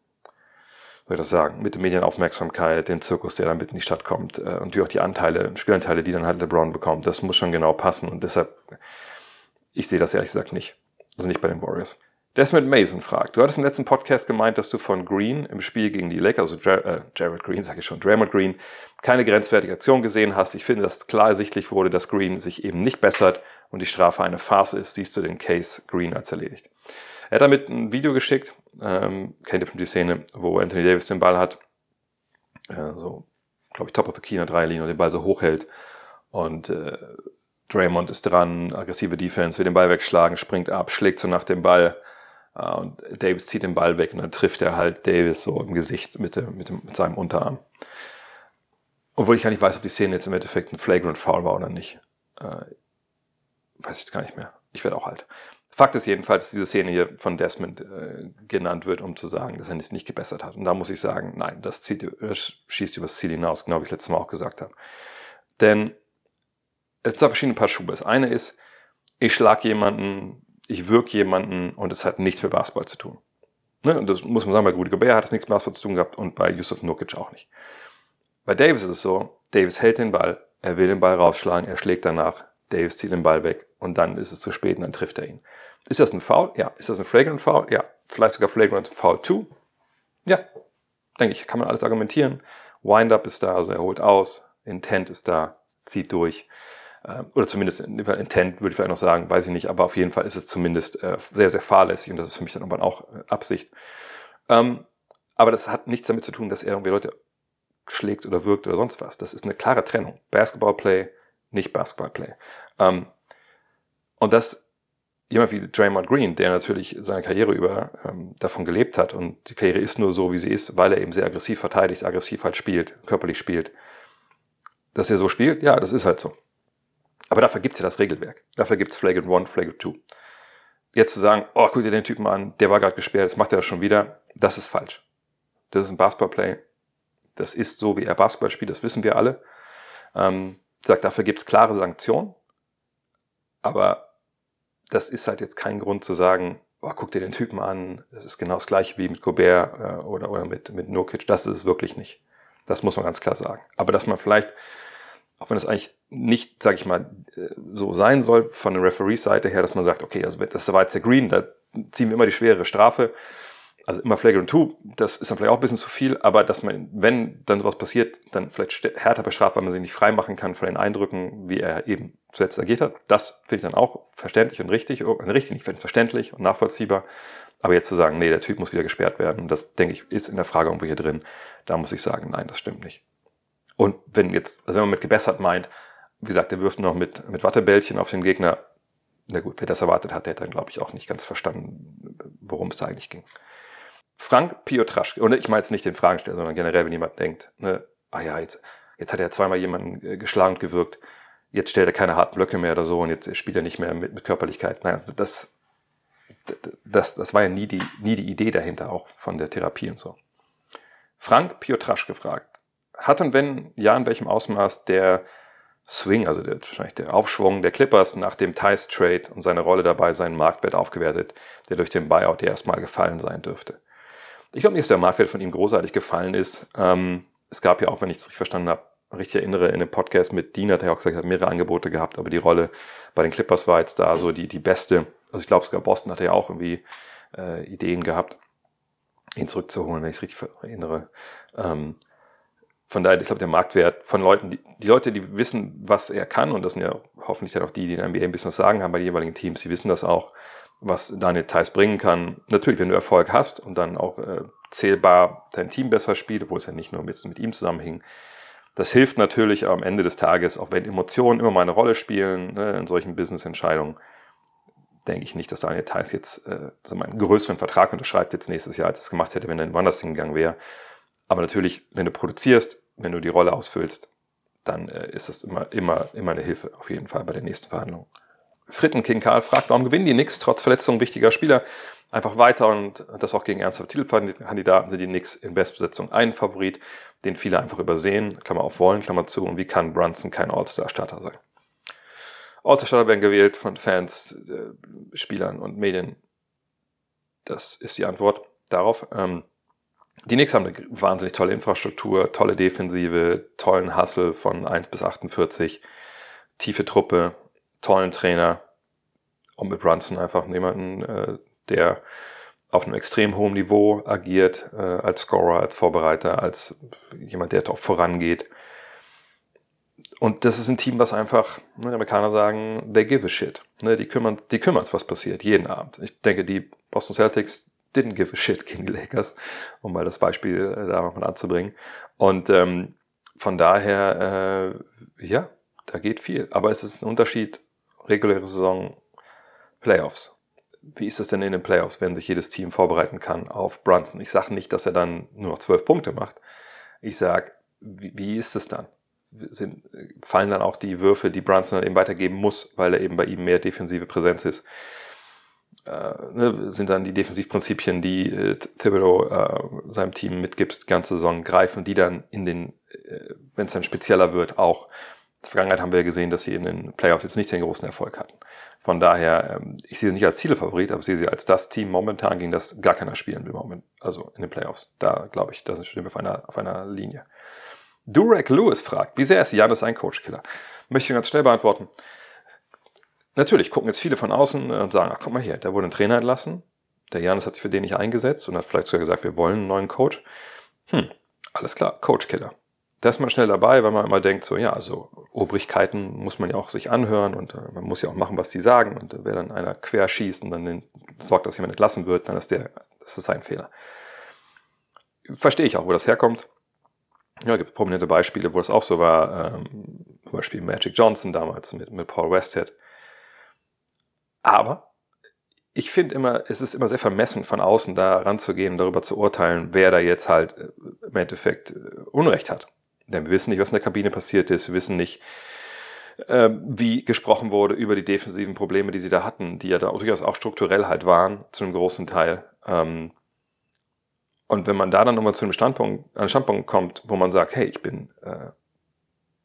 soll ich das sagen, mit der Medienaufmerksamkeit, den Zirkus, der dann mit in die Stadt kommt äh, und natürlich auch die Anteile, Spielanteile, die dann halt LeBron bekommt, das muss schon genau passen und deshalb, ich sehe das ehrlich gesagt nicht. Also nicht bei den Warriors. Desmond Mason fragt, du hattest im letzten Podcast gemeint, dass du von Green im Spiel gegen die Lakers, also Jar äh, Jared Green, sage ich schon, Draymond Green, keine grenzwertige Aktion gesehen hast. Ich finde, dass klar ersichtlich wurde, dass Green sich eben nicht bessert und die Strafe eine Farce ist. Siehst du den Case Green als erledigt? Er hat damit ein Video geschickt, ähm, kennt ihr die Szene, wo Anthony Davis den Ball hat, äh, so, glaube ich, top of the key in der Dreierlinie und den Ball so hochhält. Und äh, Draymond ist dran, aggressive Defense, will den Ball wegschlagen, springt ab, schlägt so nach dem Ball. Äh, und Davis zieht den Ball weg und dann trifft er halt Davis so im Gesicht mit, dem, mit, dem, mit seinem Unterarm. Obwohl ich gar nicht weiß, ob die Szene jetzt im Endeffekt ein Flagrant Foul war oder nicht. Äh, weiß ich gar nicht mehr. Ich werde auch alt. Fakt ist jedenfalls, dass diese Szene hier von Desmond äh, genannt wird, um zu sagen, dass er es nicht gebessert hat. Und da muss ich sagen, nein, das, zieht, schießt übers Ziel hinaus, genau wie ich letztes Mal auch gesagt habe. Denn es sind verschiedene Paar Schuhe. Das eine ist, ich schlage jemanden, ich wirke jemanden und es hat nichts mit Basketball zu tun. Ne? Und das muss man sagen, bei Rudy Gobert hat es nichts mit Basketball zu tun gehabt und bei Yusuf Nurkic auch nicht. Bei Davis ist es so, Davis hält den Ball, er will den Ball rausschlagen, er schlägt danach, Davis zieht den Ball weg und dann ist es zu spät und dann trifft er ihn. Ist das ein Foul? Ja. Ist das ein Flagrant Foul? Ja. Vielleicht sogar Flagrant Foul 2? Ja. Denke ich, kann man alles argumentieren. Wind-up ist da, also er holt aus, Intent ist da, zieht durch. Äh, oder zumindest Intent würde ich vielleicht noch sagen, weiß ich nicht, aber auf jeden Fall ist es zumindest äh, sehr, sehr fahrlässig und das ist für mich dann irgendwann auch äh, Absicht. Ähm, aber das hat nichts damit zu tun, dass er irgendwie Leute schlägt oder wirkt oder sonst was. Das ist eine klare Trennung. Basketball-Play, nicht Basketball-Play. Ähm, und das jemand wie Draymond Green, der natürlich seine Karriere über ähm, davon gelebt hat und die Karriere ist nur so, wie sie ist, weil er eben sehr aggressiv verteidigt, aggressiv halt spielt, körperlich spielt. Dass er so spielt, ja, das ist halt so. Aber dafür gibt's ja das Regelwerk. Dafür gibt's Flagrant 1, Flagrant 2. Jetzt zu sagen, oh, guck dir den Typen an, der war gerade gesperrt, jetzt macht er das schon wieder, das ist falsch. Das ist ein Basketballplay. Das ist so, wie er Basketball spielt, das wissen wir alle. Ähm, sagt, dafür gibt's klare Sanktionen. Aber das ist halt jetzt kein Grund zu sagen, oh, guck dir den Typen an, das ist genau das gleiche wie mit Gobert äh, oder, oder mit, mit Nurkic. Das ist es wirklich nicht. Das muss man ganz klar sagen. Aber dass man vielleicht, auch wenn das eigentlich nicht, sag ich mal, äh, so sein soll von der Referee-Seite her, dass man sagt, okay, also das war jetzt der Green, da ziehen wir immer die schwere Strafe also immer Flagrant 2, das ist dann vielleicht auch ein bisschen zu viel, aber dass man, wenn dann sowas passiert, dann vielleicht härter bestraft, weil man sich nicht frei machen kann von den Eindrücken, wie er eben zuletzt agiert hat. Das finde ich dann auch verständlich und richtig, oh, richtig, nicht verständlich und nachvollziehbar. Aber jetzt zu sagen, nee, der Typ muss wieder gesperrt werden, das denke ich, ist in der Frage irgendwo hier drin. Da muss ich sagen, nein, das stimmt nicht. Und wenn jetzt, also wenn man mit gebessert meint, wie gesagt, der wirft noch mit, mit Wattebällchen auf den Gegner, na gut, wer das erwartet hat, der hat dann, glaube ich, auch nicht ganz verstanden, worum es da eigentlich ging. Frank Piotraschke, und ich meine jetzt nicht den Fragensteller, sondern generell, wenn jemand denkt, ne, ah ja, jetzt, jetzt hat er zweimal jemanden äh, geschlagen und gewirkt, jetzt stellt er keine harten Blöcke mehr oder so und jetzt spielt er nicht mehr mit, mit Körperlichkeit. Nein, also das, das, das war ja nie die, nie die Idee dahinter, auch von der Therapie und so. Frank Piotraschke gefragt, hat und wenn, ja, in welchem Ausmaß der Swing, also der, wahrscheinlich der Aufschwung der Clippers nach dem Tice Trade und seine Rolle dabei seinen Marktwert aufgewertet, der durch den Buyout erstmal gefallen sein dürfte. Ich glaube nicht, dass der Marktwert von ihm großartig gefallen ist. Ähm, es gab ja auch, wenn ich es richtig verstanden habe, richtig erinnere, in dem Podcast mit Dean hat er auch gesagt, hat mehrere Angebote gehabt, aber die Rolle bei den Clippers war jetzt da so die, die beste. Also ich glaube sogar Boston hatte ja auch irgendwie äh, Ideen gehabt, ihn zurückzuholen, wenn ich es richtig erinnere. Ähm, von daher, ich glaube, der Marktwert von Leuten, die, die Leute, die wissen, was er kann, und das sind ja hoffentlich dann auch die, die in der NBA ein bisschen sagen haben bei den jeweiligen Teams, die wissen das auch, was Daniel Theiss bringen kann. Natürlich, wenn du Erfolg hast und dann auch äh, zählbar dein Team besser spielt, obwohl es ja nicht nur mit, mit ihm zusammenhing, das hilft natürlich am Ende des Tages, auch wenn Emotionen immer mal eine Rolle spielen ne, in solchen Business-Entscheidungen, denke ich nicht, dass Daniel Theiss jetzt äh, einen größeren Vertrag unterschreibt jetzt nächstes Jahr, als es gemacht hätte, wenn er in woanders hingegangen wäre. Aber natürlich, wenn du produzierst, wenn du die Rolle ausfüllst, dann äh, ist das immer, immer, immer eine Hilfe, auf jeden Fall bei der nächsten Verhandlung. Fritten King Karl fragt, warum gewinnen die Knicks trotz Verletzung wichtiger Spieler einfach weiter und das auch gegen ernsthafte Titelkandidaten sind die Knicks in Bestbesetzung ein Favorit, den viele einfach übersehen, Klammer auf wollen, Klammer zu, und wie kann Brunson kein All-Star-Starter sein? All-Star-Starter werden gewählt von Fans, äh, Spielern und Medien. Das ist die Antwort darauf. Ähm, die Knicks haben eine wahnsinnig tolle Infrastruktur, tolle Defensive, tollen Hustle von 1 bis 48, tiefe Truppe, tollen Trainer und mit Brunson einfach jemanden, äh, der auf einem extrem hohen Niveau agiert, äh, als Scorer, als Vorbereiter, als jemand, der doch vorangeht. Und das ist ein Team, was einfach, ne, die Amerikaner sagen, they give a shit. Ne, die kümmern, die kümmern was passiert, jeden Abend. Ich denke, die Boston Celtics didn't give a shit gegen die Lakers, um mal das Beispiel äh, da mal anzubringen. Und ähm, von daher, äh, ja, da geht viel. Aber es ist ein Unterschied, reguläre Saison, Playoffs. Wie ist es denn in den Playoffs, wenn sich jedes Team vorbereiten kann auf Brunson? Ich sage nicht, dass er dann nur noch zwölf Punkte macht. Ich sage, wie, wie ist es dann? Sind, fallen dann auch die Würfe, die Brunson dann eben weitergeben muss, weil er eben bei ihm mehr defensive Präsenz ist? Äh, ne, sind dann die Defensivprinzipien, die äh, Thibodeau äh, seinem Team mitgibt, die ganze Saison greifen, die dann in den, äh, wenn es dann spezieller wird, auch der Vergangenheit haben wir gesehen, dass sie in den Playoffs jetzt nicht den großen Erfolg hatten. Von daher, ähm, ich sehe sie nicht als Zielefavorit, aber ich sehe sie als das Team momentan, gegen das gar keiner spielen will, moment, also in den Playoffs. Da glaube ich, da sind wir auf einer, auf einer Linie. Durek Lewis fragt, wie sehr ist Janis ein Coachkiller? Möchte ich ganz schnell beantworten. Natürlich gucken jetzt viele von außen und sagen, ach guck mal hier, da wurde ein Trainer entlassen, der Janis hat sich für den nicht eingesetzt und hat vielleicht sogar gesagt, wir wollen einen neuen Coach. Hm, alles klar, Coachkiller. da ist man schnell dabei, weil man immer denkt, so ja, also Obrigkeiten muss man ja auch sich anhören und äh, man muss ja auch machen, was die sagen. Und äh, wer dann einer querschießt und dann den, sorgt, dass jemand entlassen wird, dann ist der, das ist sein Fehler. Verstehe ich auch, wo das herkommt. Ja, gibt prominente Beispiele, wo es auch so war. Ähm, zum Beispiel Magic Johnson damals mit, mit Paul Westhead. Aber ich finde immer, es ist immer sehr vermessen, von außen da ranzugehen darüber zu urteilen, wer da jetzt halt äh, im Endeffekt äh, Unrecht hat. Denn wir wissen nicht, was in der Kabine passiert ist. Wir wissen nicht, äh, wie gesprochen wurde über die defensiven Probleme, die sie da hatten, die ja da durchaus auch strukturell halt waren, zu einem großen Teil. Ähm, und wenn man da dann nochmal zu einem Standpunkt, an einen Standpunkt kommt, wo man sagt, hey, ich bin äh,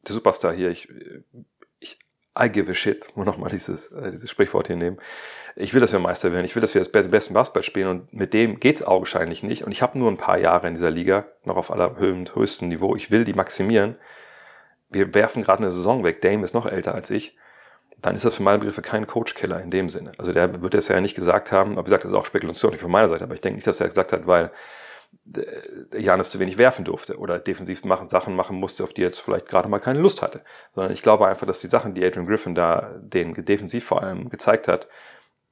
der Superstar hier, ich, ich I give a shit, muss nochmal dieses, äh, dieses Sprichwort hier nehmen. Ich will, dass wir Meister werden, ich will, dass wir das besten Basketball spielen und mit dem geht's augenscheinlich nicht. Und ich habe nur ein paar Jahre in dieser Liga, noch auf allerhöchstem Niveau. Ich will die maximieren. Wir werfen gerade eine Saison weg. Dame ist noch älter als ich. Dann ist das für meine Begriffe kein Coach-Killer in dem Sinne. Also der wird es ja nicht gesagt haben, aber wie gesagt, das ist auch Spekulation von meiner Seite, aber ich denke nicht, dass er gesagt hat, weil Janis zu wenig werfen durfte oder defensiv machen, Sachen machen musste, auf die er jetzt vielleicht gerade mal keine Lust hatte. Sondern ich glaube einfach, dass die Sachen, die Adrian Griffin da den defensiv vor allem gezeigt hat,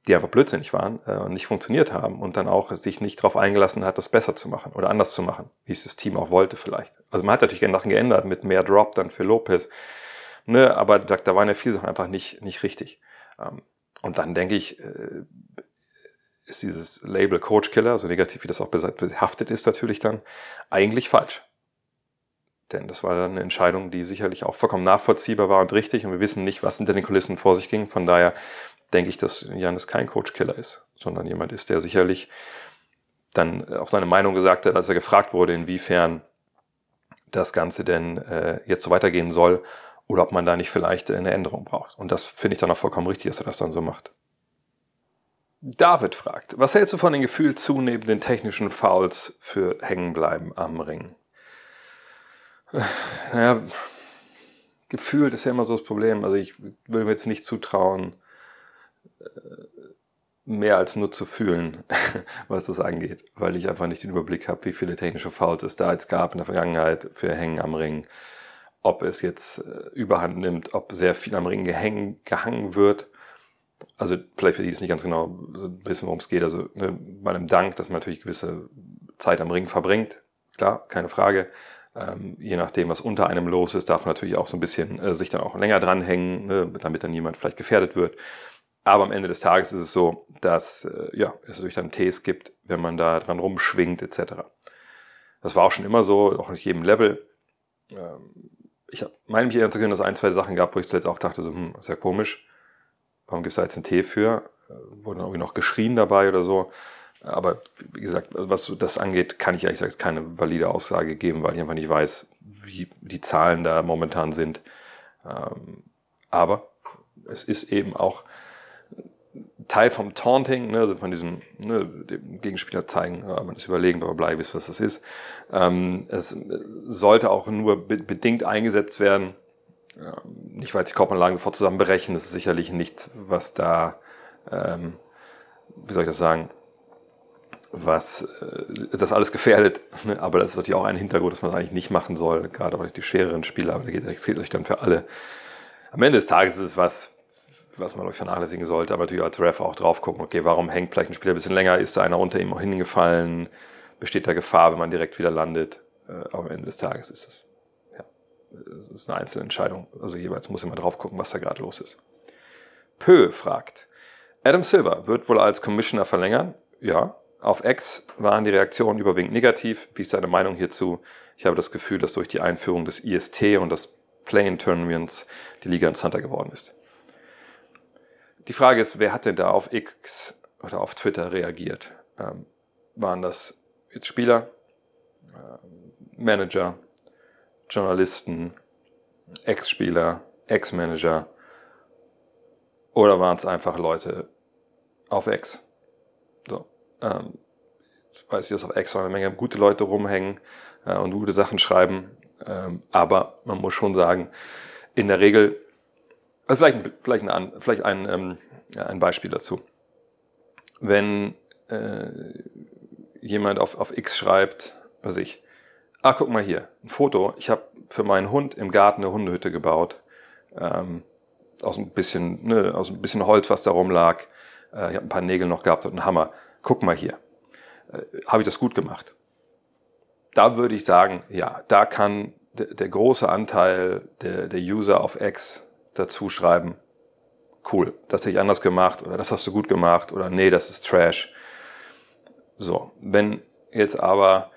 die einfach blödsinnig waren äh, und nicht funktioniert haben und dann auch sich nicht darauf eingelassen hat, das besser zu machen oder anders zu machen, wie es das Team auch wollte vielleicht. Also man hat natürlich Sachen geändert mit mehr Drop dann für Lopez, ne, aber da waren ja viele Sachen einfach nicht, nicht richtig. Ähm, und dann denke ich, äh, ist dieses Label Coach Killer, so negativ wie das auch behaftet ist natürlich dann, eigentlich falsch. Denn das war dann eine Entscheidung, die sicherlich auch vollkommen nachvollziehbar war und richtig. Und wir wissen nicht, was hinter den Kulissen vor sich ging. Von daher denke ich, dass Janis kein Coach-Killer ist, sondern jemand ist, der sicherlich dann auch seine Meinung gesagt hat, als er gefragt wurde, inwiefern das Ganze denn äh, jetzt so weitergehen soll oder ob man da nicht vielleicht eine Änderung braucht. Und das finde ich dann auch vollkommen richtig, dass er das dann so macht. David fragt, was hältst du von dem Gefühl zunehmenden technischen Fouls für Hängenbleiben am Ring? Naja, gefühlt ist ja immer so das Problem. Also ich würde mir jetzt nicht zutrauen, äh, mehr als nur zu fühlen, was das angeht, weil ich einfach nicht den Überblick habe, wie viele technische Fouls es da jetzt gab in der Vergangenheit für Hängen am Ring. Ob es jetzt äh, überhand nimmt, ob sehr viel am Ring gehangen wird also vielleicht für die, die es nicht ganz genau wissen, worum es geht. Also ne, bei einem Dank, dass man natürlich gewisse Zeit am Ring verbringt, klar, keine Frage. Ähm, je nachdem, was unter einem los ist, darf man natürlich auch so ein bisschen äh, sich dann auch länger dranhängen, ne, damit dann jemand vielleicht gefährdet wird. Aber am Ende des Tages ist es so, dass äh, ja, es natürlich dann Tees gibt, wenn man da dran rumschwingt etc. Das war auch schon immer so, auch nicht jedem Level. Ähm, ich meine mich erinnern zu können, dass es ein, zwei Sachen gab, wo ich zuletzt auch dachte, so, hm, ist ja komisch gibt es da jetzt einen Tee für? Äh, wurde irgendwie noch geschrien dabei oder so. Aber wie gesagt, was das angeht, kann ich ehrlich gesagt keine valide Aussage geben, weil ich einfach nicht weiß, wie die Zahlen da momentan sind. Ähm, aber es ist eben auch Teil vom Taunting, ne, also von diesem ne, dem Gegenspieler zeigen, man ist überlegen, bla bla was das ist. Ähm, es sollte auch nur bedingt eingesetzt werden, nicht, weil die Korbanlagen sofort zusammenbrechen, das ist sicherlich nichts, was da, ähm, wie soll ich das sagen, was äh, das alles gefährdet. Aber das ist natürlich auch ein Hintergrund, dass man es eigentlich nicht machen soll, gerade auch die schwereren Spiele, aber das gilt euch dann für alle. Am Ende des Tages ist es was, was man euch vernachlässigen sollte, aber natürlich als Ref auch drauf gucken, okay, warum hängt vielleicht ein Spieler ein bisschen länger, ist da einer unter ihm auch hingefallen, besteht da Gefahr, wenn man direkt wieder landet. Äh, am Ende des Tages ist es das ist eine Einzelentscheidung. Also jeweils muss immer drauf gucken, was da gerade los ist. Pö fragt, Adam Silver wird wohl als Commissioner verlängern? Ja. Auf X waren die Reaktionen überwiegend negativ. Wie ist deine Meinung hierzu? Ich habe das Gefühl, dass durch die Einführung des IST und des Play-in-Tournaments die Liga interessanter geworden ist. Die Frage ist, wer hat denn da auf X oder auf Twitter reagiert? Ähm, waren das jetzt Spieler, äh, Manager, Journalisten, Ex-Spieler, Ex-Manager oder waren es einfach Leute auf Ex? So, ähm, jetzt weiß ich, dass auf Ex eine Menge gute Leute rumhängen äh, und gute Sachen schreiben, ähm, aber man muss schon sagen, in der Regel, also vielleicht, vielleicht, ein, vielleicht ein, ähm, ein Beispiel dazu. Wenn äh, jemand auf, auf X schreibt, was ich, Ah, guck mal hier, ein Foto. Ich habe für meinen Hund im Garten eine Hundehütte gebaut. Ähm, aus ein bisschen, ne, aus ein bisschen Holz, was da rumlag. Äh, ich habe ein paar Nägel noch gehabt und einen Hammer. Guck mal hier. Äh, habe ich das gut gemacht? Da würde ich sagen, ja, da kann der, große Anteil der, der User auf X dazu schreiben, cool, das hätte ich anders gemacht oder das hast du gut gemacht oder nee, das ist Trash. So, wenn jetzt aber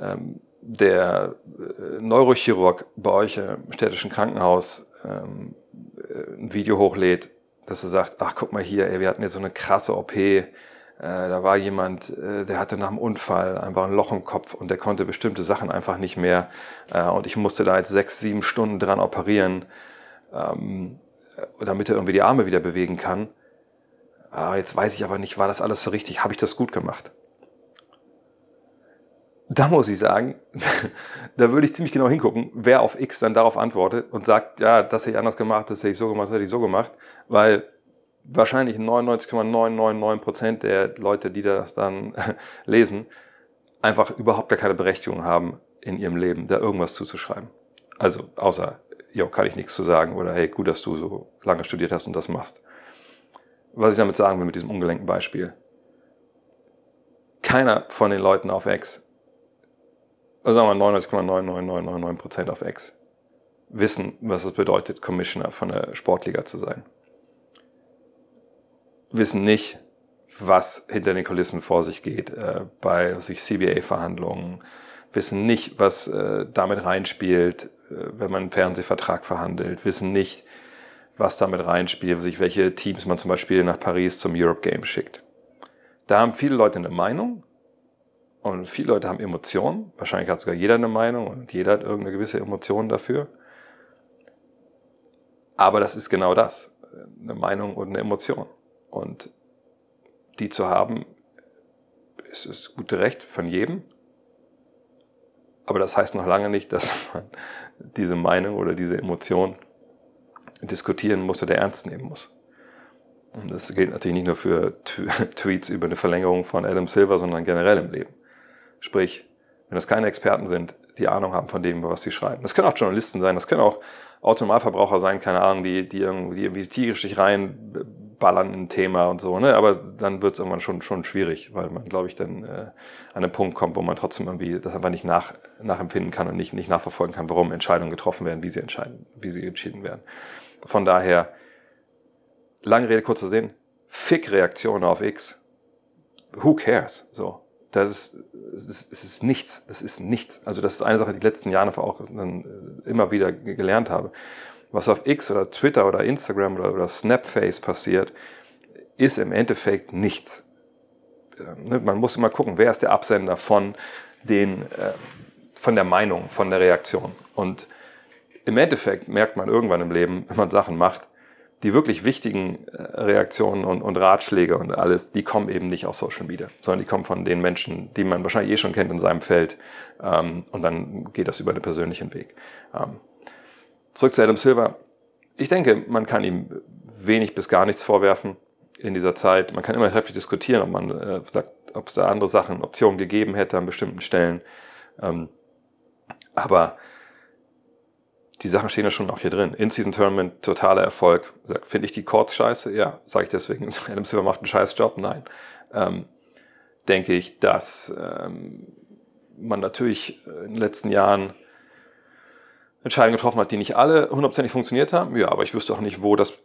ähm, der äh, Neurochirurg bei euch im städtischen Krankenhaus ähm, äh, ein Video hochlädt, dass er sagt, ach guck mal hier, ey, wir hatten jetzt so eine krasse OP, äh, da war jemand, äh, der hatte nach dem Unfall einfach ein Loch im Kopf und der konnte bestimmte Sachen einfach nicht mehr äh, und ich musste da jetzt sechs, sieben Stunden dran operieren, ähm, damit er irgendwie die Arme wieder bewegen kann. Ah, jetzt weiß ich aber nicht, war das alles so richtig, habe ich das gut gemacht? Da muss ich sagen, da würde ich ziemlich genau hingucken, wer auf X dann darauf antwortet und sagt, ja, das hätte ich anders gemacht, das hätte ich so gemacht, das hätte ich so gemacht, weil wahrscheinlich 99,999 Prozent der Leute, die das dann lesen, einfach überhaupt gar keine Berechtigung haben, in ihrem Leben da irgendwas zuzuschreiben. Also außer, jo, kann ich nichts zu sagen oder hey, gut, dass du so lange studiert hast und das machst. Was ich damit sagen will mit diesem ungelenken Beispiel. Keiner von den Leuten auf X sagen wir 99,99999% auf X, wissen, was es bedeutet, Commissioner von der Sportliga zu sein. Wissen nicht, was hinter den Kulissen vor sich geht äh, bei sich CBA-Verhandlungen, wissen nicht, was äh, damit reinspielt, äh, wenn man einen Fernsehvertrag verhandelt, wissen nicht, was damit reinspielt, sich welche Teams man zum Beispiel nach Paris zum Europe Game schickt. Da haben viele Leute eine Meinung, und viele Leute haben Emotionen. Wahrscheinlich hat sogar jeder eine Meinung und jeder hat irgendeine gewisse Emotion dafür. Aber das ist genau das. Eine Meinung und eine Emotion. Und die zu haben, ist das gute Recht von jedem. Aber das heißt noch lange nicht, dass man diese Meinung oder diese Emotion diskutieren muss oder ernst nehmen muss. Und das gilt natürlich nicht nur für Tweets über eine Verlängerung von Adam Silver, sondern generell im Leben. Sprich, wenn das keine Experten sind, die Ahnung haben von dem, was sie schreiben. Das können auch Journalisten sein, das können auch Autonomalverbraucher sein, keine Ahnung, die, die irgendwie, irgendwie tierisch sich reinballern in ein Thema und so, ne? Aber dann wird es irgendwann schon, schon schwierig, weil man, glaube ich, dann äh, an einen Punkt kommt, wo man trotzdem irgendwie das einfach nicht nach, nachempfinden kann und nicht, nicht nachverfolgen kann, warum Entscheidungen getroffen werden, wie sie entscheiden, wie sie entschieden werden. Von daher, lange Rede, kurzer Sinn, Fick-Reaktionen auf X. Who cares? So das ist, es ist, nichts. Es ist nichts. Also das ist eine Sache, die ich die letzten Jahre auch dann äh, immer wieder gelernt habe. Was auf X oder Twitter oder Instagram oder, oder Snapface passiert, ist im Endeffekt nichts. Ne, man muss immer gucken, wer ist der Absender von den, äh, von der Meinung, von der Reaktion. Und im Endeffekt merkt man irgendwann im Leben, wenn man Sachen macht, die wirklich wichtigen äh, Reaktionen und, und, Ratschläge und alles, die kommen eben nicht aus Social Media, sondern die kommen von den Menschen, die man wahrscheinlich eh schon kennt in seinem Feld. Ähm, und dann geht das über den persönlichen Weg. Ähm, zurück zu Adam Silver. Ich denke, man kann ihm wenig bis gar nichts vorwerfen in dieser Zeit. Man kann immer heftig diskutieren, ob man äh, sagt, ob es da andere Sachen, Optionen gegeben hätte an bestimmten Stellen. Ähm, aber die Sachen stehen ja schon auch hier drin. In-Season-Tournament, totaler Erfolg. Finde ich die Chords scheiße? Ja. Sage ich deswegen, Adam Silver macht einen scheiß Job? Nein. Ähm, denke ich, dass ähm, man natürlich in den letzten Jahren Entscheidungen getroffen hat, die nicht alle hundertprozentig funktioniert haben. Ja, aber ich wüsste auch nicht, wo das,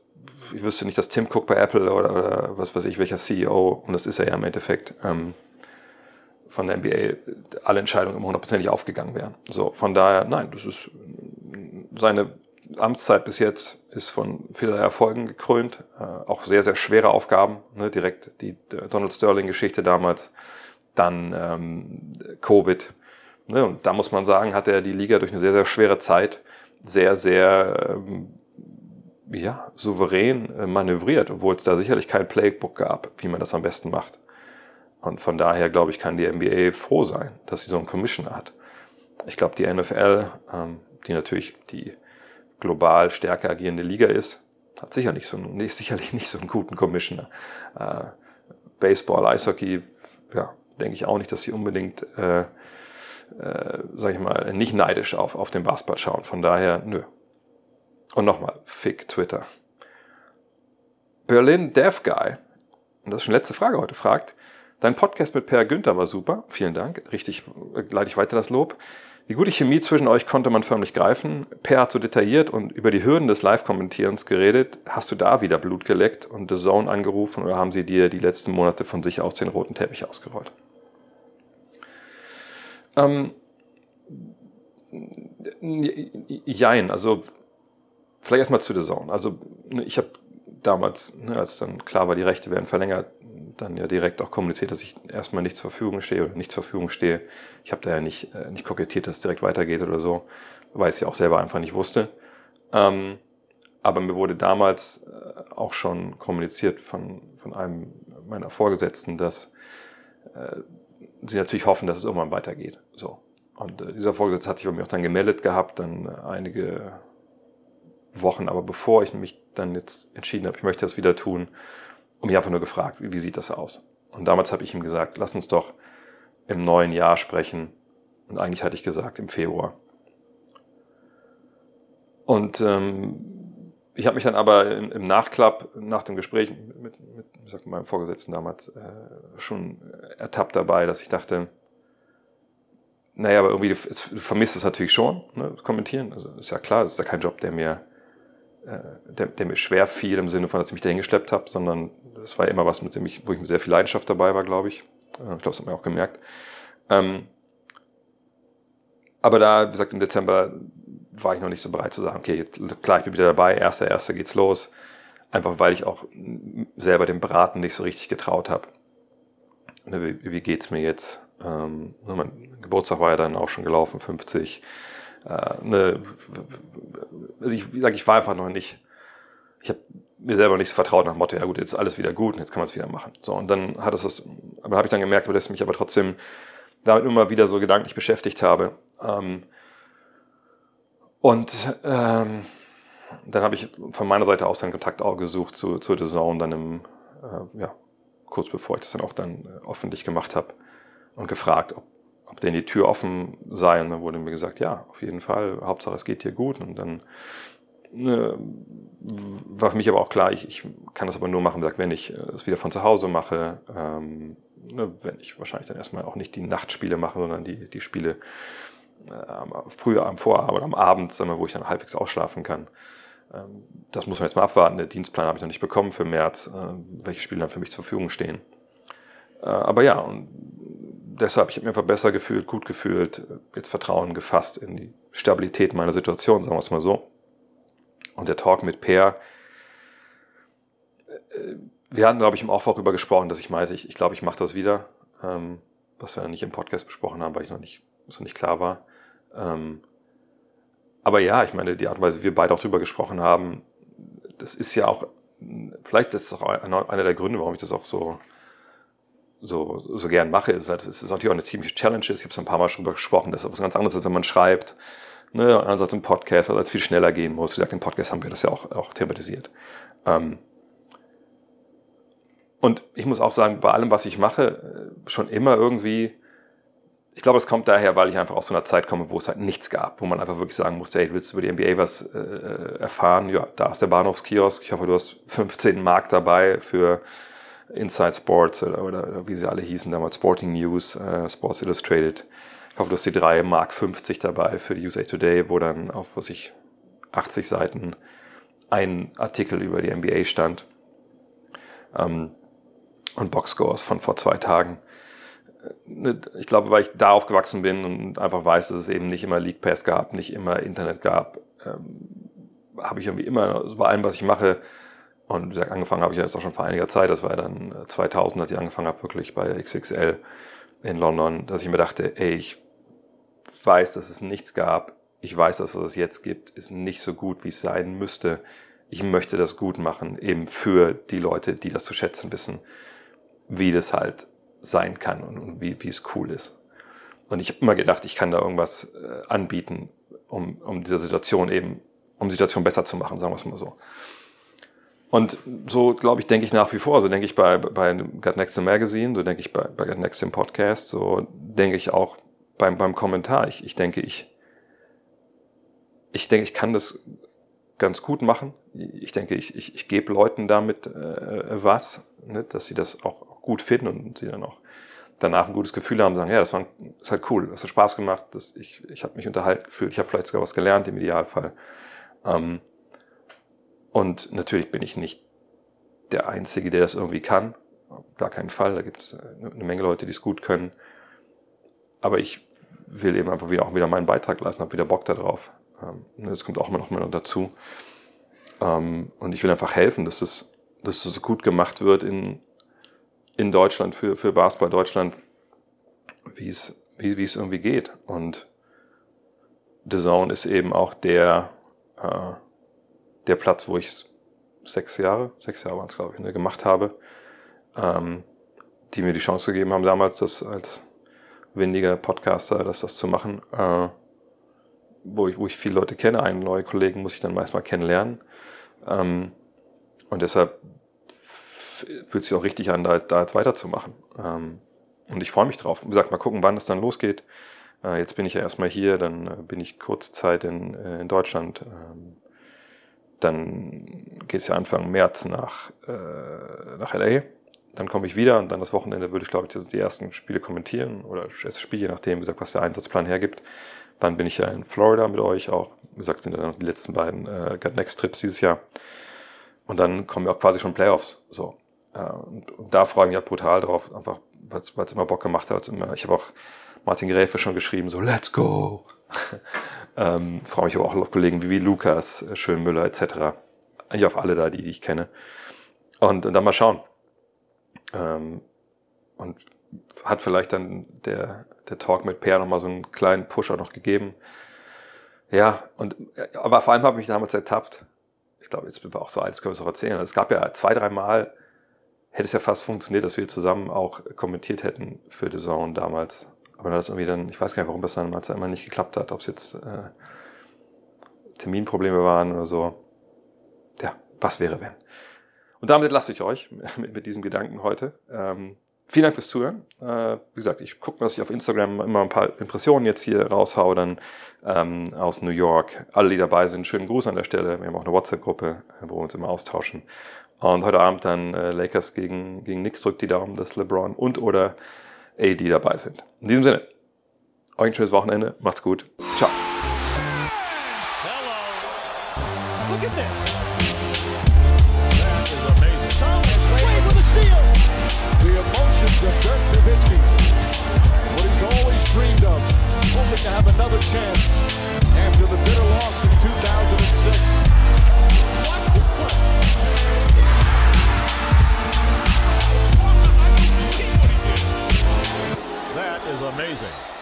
ich wüsste nicht, dass Tim Cook bei Apple oder, oder was weiß ich, welcher CEO, und das ist er ja im Endeffekt, ähm, von der NBA alle Entscheidungen immer hundertprozentig aufgegangen wären. So, von daher, nein, das ist seine Amtszeit bis jetzt ist von vielerlei Erfolgen gekrönt, äh, auch sehr, sehr schwere Aufgaben, ne, direkt die Donald Sterling-Geschichte damals, dann ähm, Covid. Ne, und da muss man sagen, hat er die Liga durch eine sehr, sehr schwere Zeit sehr, sehr ähm, ja, souverän äh, manövriert, obwohl es da sicherlich kein Playbook gab, wie man das am besten macht. Und von daher, glaube ich, kann die NBA froh sein, dass sie so einen Commissioner hat. Ich glaube, die NFL, ähm, die natürlich die global stärker agierende Liga ist, hat sicherlich, so einen, sicherlich nicht so einen guten Commissioner. Äh, Baseball, Eishockey, ja, denke ich auch nicht, dass sie unbedingt äh, äh, sag ich mal, nicht neidisch auf, auf den Basketball schauen. Von daher, nö. Und nochmal, fick Twitter. Berlin Dev Guy, und das ist schon letzte Frage heute, fragt, dein Podcast mit Per Günther war super, vielen Dank, richtig, leite ich weiter das Lob. Die gute Chemie zwischen euch konnte man förmlich greifen. Per hat so detailliert und über die Hürden des Live-Kommentierens geredet. Hast du da wieder Blut geleckt und The Zone angerufen oder haben sie dir die letzten Monate von sich aus den roten Teppich ausgerollt? Ähm, jein, also vielleicht erstmal zu The Zone. Also ne, ich habe damals, ne, als dann klar war, die Rechte werden verlängert, dann ja direkt auch kommuniziert, dass ich erstmal nicht zur Verfügung stehe oder nicht zur Verfügung stehe. Ich habe da ja nicht, äh, nicht kokettiert, dass es direkt weitergeht oder so, weil ich es ja auch selber einfach nicht wusste. Ähm, aber mir wurde damals äh, auch schon kommuniziert von, von einem meiner Vorgesetzten, dass äh, sie natürlich hoffen, dass es irgendwann weitergeht. So. Und äh, dieser Vorgesetzte hat sich bei mir auch dann gemeldet gehabt, dann äh, einige Wochen, aber bevor ich mich dann jetzt entschieden habe, ich möchte das wieder tun, und mich einfach nur gefragt, wie, wie sieht das aus? Und damals habe ich ihm gesagt, lass uns doch im neuen Jahr sprechen. Und eigentlich hatte ich gesagt im Februar. Und ähm, ich habe mich dann aber im, im, Nachklapp, nach dem Gespräch mit, mit, mit wie sagt, meinem Vorgesetzten damals, äh, schon ertappt dabei, dass ich dachte, naja, aber irgendwie, du, vermisst es natürlich schon, ne, kommentieren. Also ist ja klar, das ist ja kein Job, der mir, der, der mir schwer fiel im Sinne von, dass ich mich dahin geschleppt habe, sondern das war immer was, mit dem ich, wo ich mit sehr viel Leidenschaft dabei war, glaube ich. Ich glaube, das hat man auch gemerkt. Ähm, aber da, wie gesagt, im Dezember war ich noch nicht so bereit zu sagen, okay, klar, ich bin wieder dabei, erster, erster geht's los. Einfach weil ich auch selber dem Beraten nicht so richtig getraut habe. Ne, wie, wie geht's mir jetzt? Ähm, ne, mein Geburtstag war ja dann auch schon gelaufen, 50. Äh, ne, also ich, gesagt, ich war einfach noch nicht, ich habe mir selber nicht vertraut nach Motto, ja gut, jetzt ist alles wieder gut und jetzt kann man es wieder machen. So, und dann hat es das, aber habe ich dann gemerkt, dass ich mich aber trotzdem damit immer wieder so gedanklich beschäftigt habe. Ähm, und ähm, dann habe ich von meiner Seite aus dann Kontakt auch gesucht zu, zu The Zone, dann im, äh, ja, kurz bevor ich das dann auch dann äh, öffentlich gemacht habe und gefragt, ob, ob denn die Tür offen sei. Und dann wurde mir gesagt, ja, auf jeden Fall, Hauptsache es geht dir gut. Und dann ne, war für mich aber auch klar, ich, ich kann das aber nur machen, wenn ich äh, es wieder von zu Hause mache, ähm, ne, wenn ich wahrscheinlich dann erstmal auch nicht die Nachtspiele mache, sondern die, die Spiele äh, früher am Vorabend oder am Abend, wir, wo ich dann halbwegs ausschlafen kann. Ähm, das muss man jetzt mal abwarten. Der Dienstplan habe ich noch nicht bekommen für März, äh, welche Spiele dann für mich zur Verfügung stehen. Äh, aber ja, und deshalb, ich habe mich einfach besser gefühlt, gut gefühlt, jetzt Vertrauen gefasst in die Stabilität meiner Situation, sagen wir es mal so. Und der Talk mit Per, äh, wir hatten, glaube ich, im Aufbau darüber gesprochen, dass ich meinte, ich, ich glaube, ich mache das wieder, ähm, was wir nicht im Podcast besprochen haben, weil ich noch nicht, so nicht klar war. Ähm, aber ja, ich meine, die Art und Weise, wie wir beide auch darüber gesprochen haben, das ist ja auch, vielleicht ist das auch einer der Gründe, warum ich das auch so, so, so gern mache, ist, halt, es ist natürlich auch eine ziemliche Challenge. Ich habe so ein paar Mal schon gesprochen, das ist was ganz anderes, als wenn man schreibt ne, ansonsten im Podcast, weil es viel schneller gehen muss. Wie gesagt, im Podcast haben wir das ja auch, auch thematisiert. Ähm, und ich muss auch sagen, bei allem, was ich mache, äh, schon immer irgendwie, ich glaube, es kommt daher, weil ich einfach aus so einer Zeit komme, wo es halt nichts gab, wo man einfach wirklich sagen musste, hey, willst du über die NBA was äh, erfahren? Ja, da ist der Bahnhofskiosk. Ich hoffe, du hast 15 Mark dabei für Inside Sports oder, oder wie sie alle hießen damals, Sporting News, äh, Sports Illustrated. Ich hoffe, du hast die 3 Mark 50 dabei für die USA Today, wo dann auf, was ich, 80 Seiten ein Artikel über die NBA stand. Ähm, und Boxscores von vor zwei Tagen. Äh, ich glaube, weil ich da aufgewachsen bin und einfach weiß, dass es eben nicht immer League Pass gab, nicht immer Internet gab, ähm, habe ich irgendwie immer, bei allem, was ich mache, und wie gesagt, angefangen habe ich jetzt auch schon vor einiger Zeit, das war dann 2000, als ich angefangen habe, wirklich bei XXL in London, dass ich mir dachte, ey, ich weiß, dass es nichts gab. Ich weiß, dass was es jetzt gibt, ist nicht so gut, wie es sein müsste. Ich möchte das gut machen, eben für die Leute, die das zu schätzen wissen, wie das halt sein kann und, wie, wie es cool ist. Und ich habe immer gedacht, ich kann da irgendwas äh, anbieten, um, um dieser Situation eben, um Situation besser zu machen, sagen wir es mal so. Und so, glaube ich, denke ich nach wie vor. So denke ich bei, bei Gut Next im Magazine, so denke ich bei, bei Gut Next im Podcast, so denke ich auch beim, beim Kommentar. Ich, ich denke, ich, ich denke, ich kann das ganz gut machen. Ich denke, ich, ich, ich gebe Leuten damit äh, was, ne, dass sie das auch gut finden und sie dann auch danach ein gutes Gefühl haben, sagen, ja, das war ist halt cool, das hat Spaß gemacht, das, ich, ich habe mich unterhalten gefühlt, ich habe vielleicht sogar was gelernt im Idealfall. Ähm, und natürlich bin ich nicht der Einzige, der das irgendwie kann. Gar keinen Fall. Da gibt es äh, eine Menge Leute, die es gut können. Aber ich will eben einfach wieder auch wieder meinen Beitrag leisten, habe wieder Bock darauf. Ähm, das kommt auch immer noch mal dazu. Ähm, und ich will einfach helfen, dass es, dass es gut gemacht wird in, in Deutschland, für, für Basketball Deutschland, wie es, wie, wie es irgendwie geht. Und The Zone ist eben auch der, äh, der Platz, wo ich sechs Jahre, sechs Jahre waren es, glaube ich, ne, gemacht habe, ähm, die mir die Chance gegeben haben, damals das als windiger Podcaster, das, das zu machen, äh, wo, ich, wo ich viele Leute kenne, einen neue Kollegen muss ich dann meist mal kennenlernen. Ähm, und deshalb fühlt sich auch richtig an, da, da jetzt weiterzumachen. Ähm, und ich freue mich drauf. Wie gesagt, mal gucken, wann es dann losgeht. Äh, jetzt bin ich ja erstmal hier, dann äh, bin ich kurze Zeit in, äh, in Deutschland. Ähm, dann geht es ja Anfang März nach, äh, nach LA. Dann komme ich wieder und dann das Wochenende würde ich, glaube ich, die ersten Spiele kommentieren oder das erste Spiel, je nachdem, wie gesagt, was der Einsatzplan hergibt. Dann bin ich ja in Florida mit euch auch. Wie gesagt, sind ja dann die letzten beiden äh, Next Trips dieses Jahr. Und dann kommen ja auch quasi schon Playoffs. So. Äh, und, und, da freue ich mich halt brutal drauf, einfach, weil es immer Bock gemacht hat. Ich habe auch Martin Gräfe schon geschrieben, so let's go. ähm, freue mich aber auch auf Kollegen wie, wie Lukas, Schönmüller etc. Eigentlich auf alle da, die, die ich kenne. Und, und dann mal schauen. Ähm, und hat vielleicht dann der, der Talk mit Per nochmal so einen kleinen Pusher noch gegeben. Ja, und aber vor allem habe ich mich damals ertappt. Ich glaube, jetzt bin wir auch so alt, das können wir es auch erzählen. Es gab ja zwei, drei Mal, hätte es ja fast funktioniert, dass wir zusammen auch kommentiert hätten für The Zone damals. Aber das irgendwie dann, ich weiß gar nicht, warum das dann damals einmal nicht geklappt hat, ob es jetzt äh, Terminprobleme waren oder so. Ja, was wäre wenn? Und damit lasse ich euch mit, mit diesem Gedanken heute. Ähm, vielen Dank fürs Zuhören. Äh, wie gesagt, ich gucke, dass ich auf Instagram immer ein paar Impressionen jetzt hier raushaue, dann ähm, aus New York. Alle, die dabei sind, schönen Gruß an der Stelle. Wir haben auch eine WhatsApp-Gruppe, wo wir uns immer austauschen. Und heute Abend dann äh, Lakers gegen, gegen Knicks drückt die Daumen, dass LeBron und oder AD dabei sind. In diesem Sinne, euch ein schönes Wochenende, macht's gut, ciao. dreamed of, hoping to have another chance. amazing.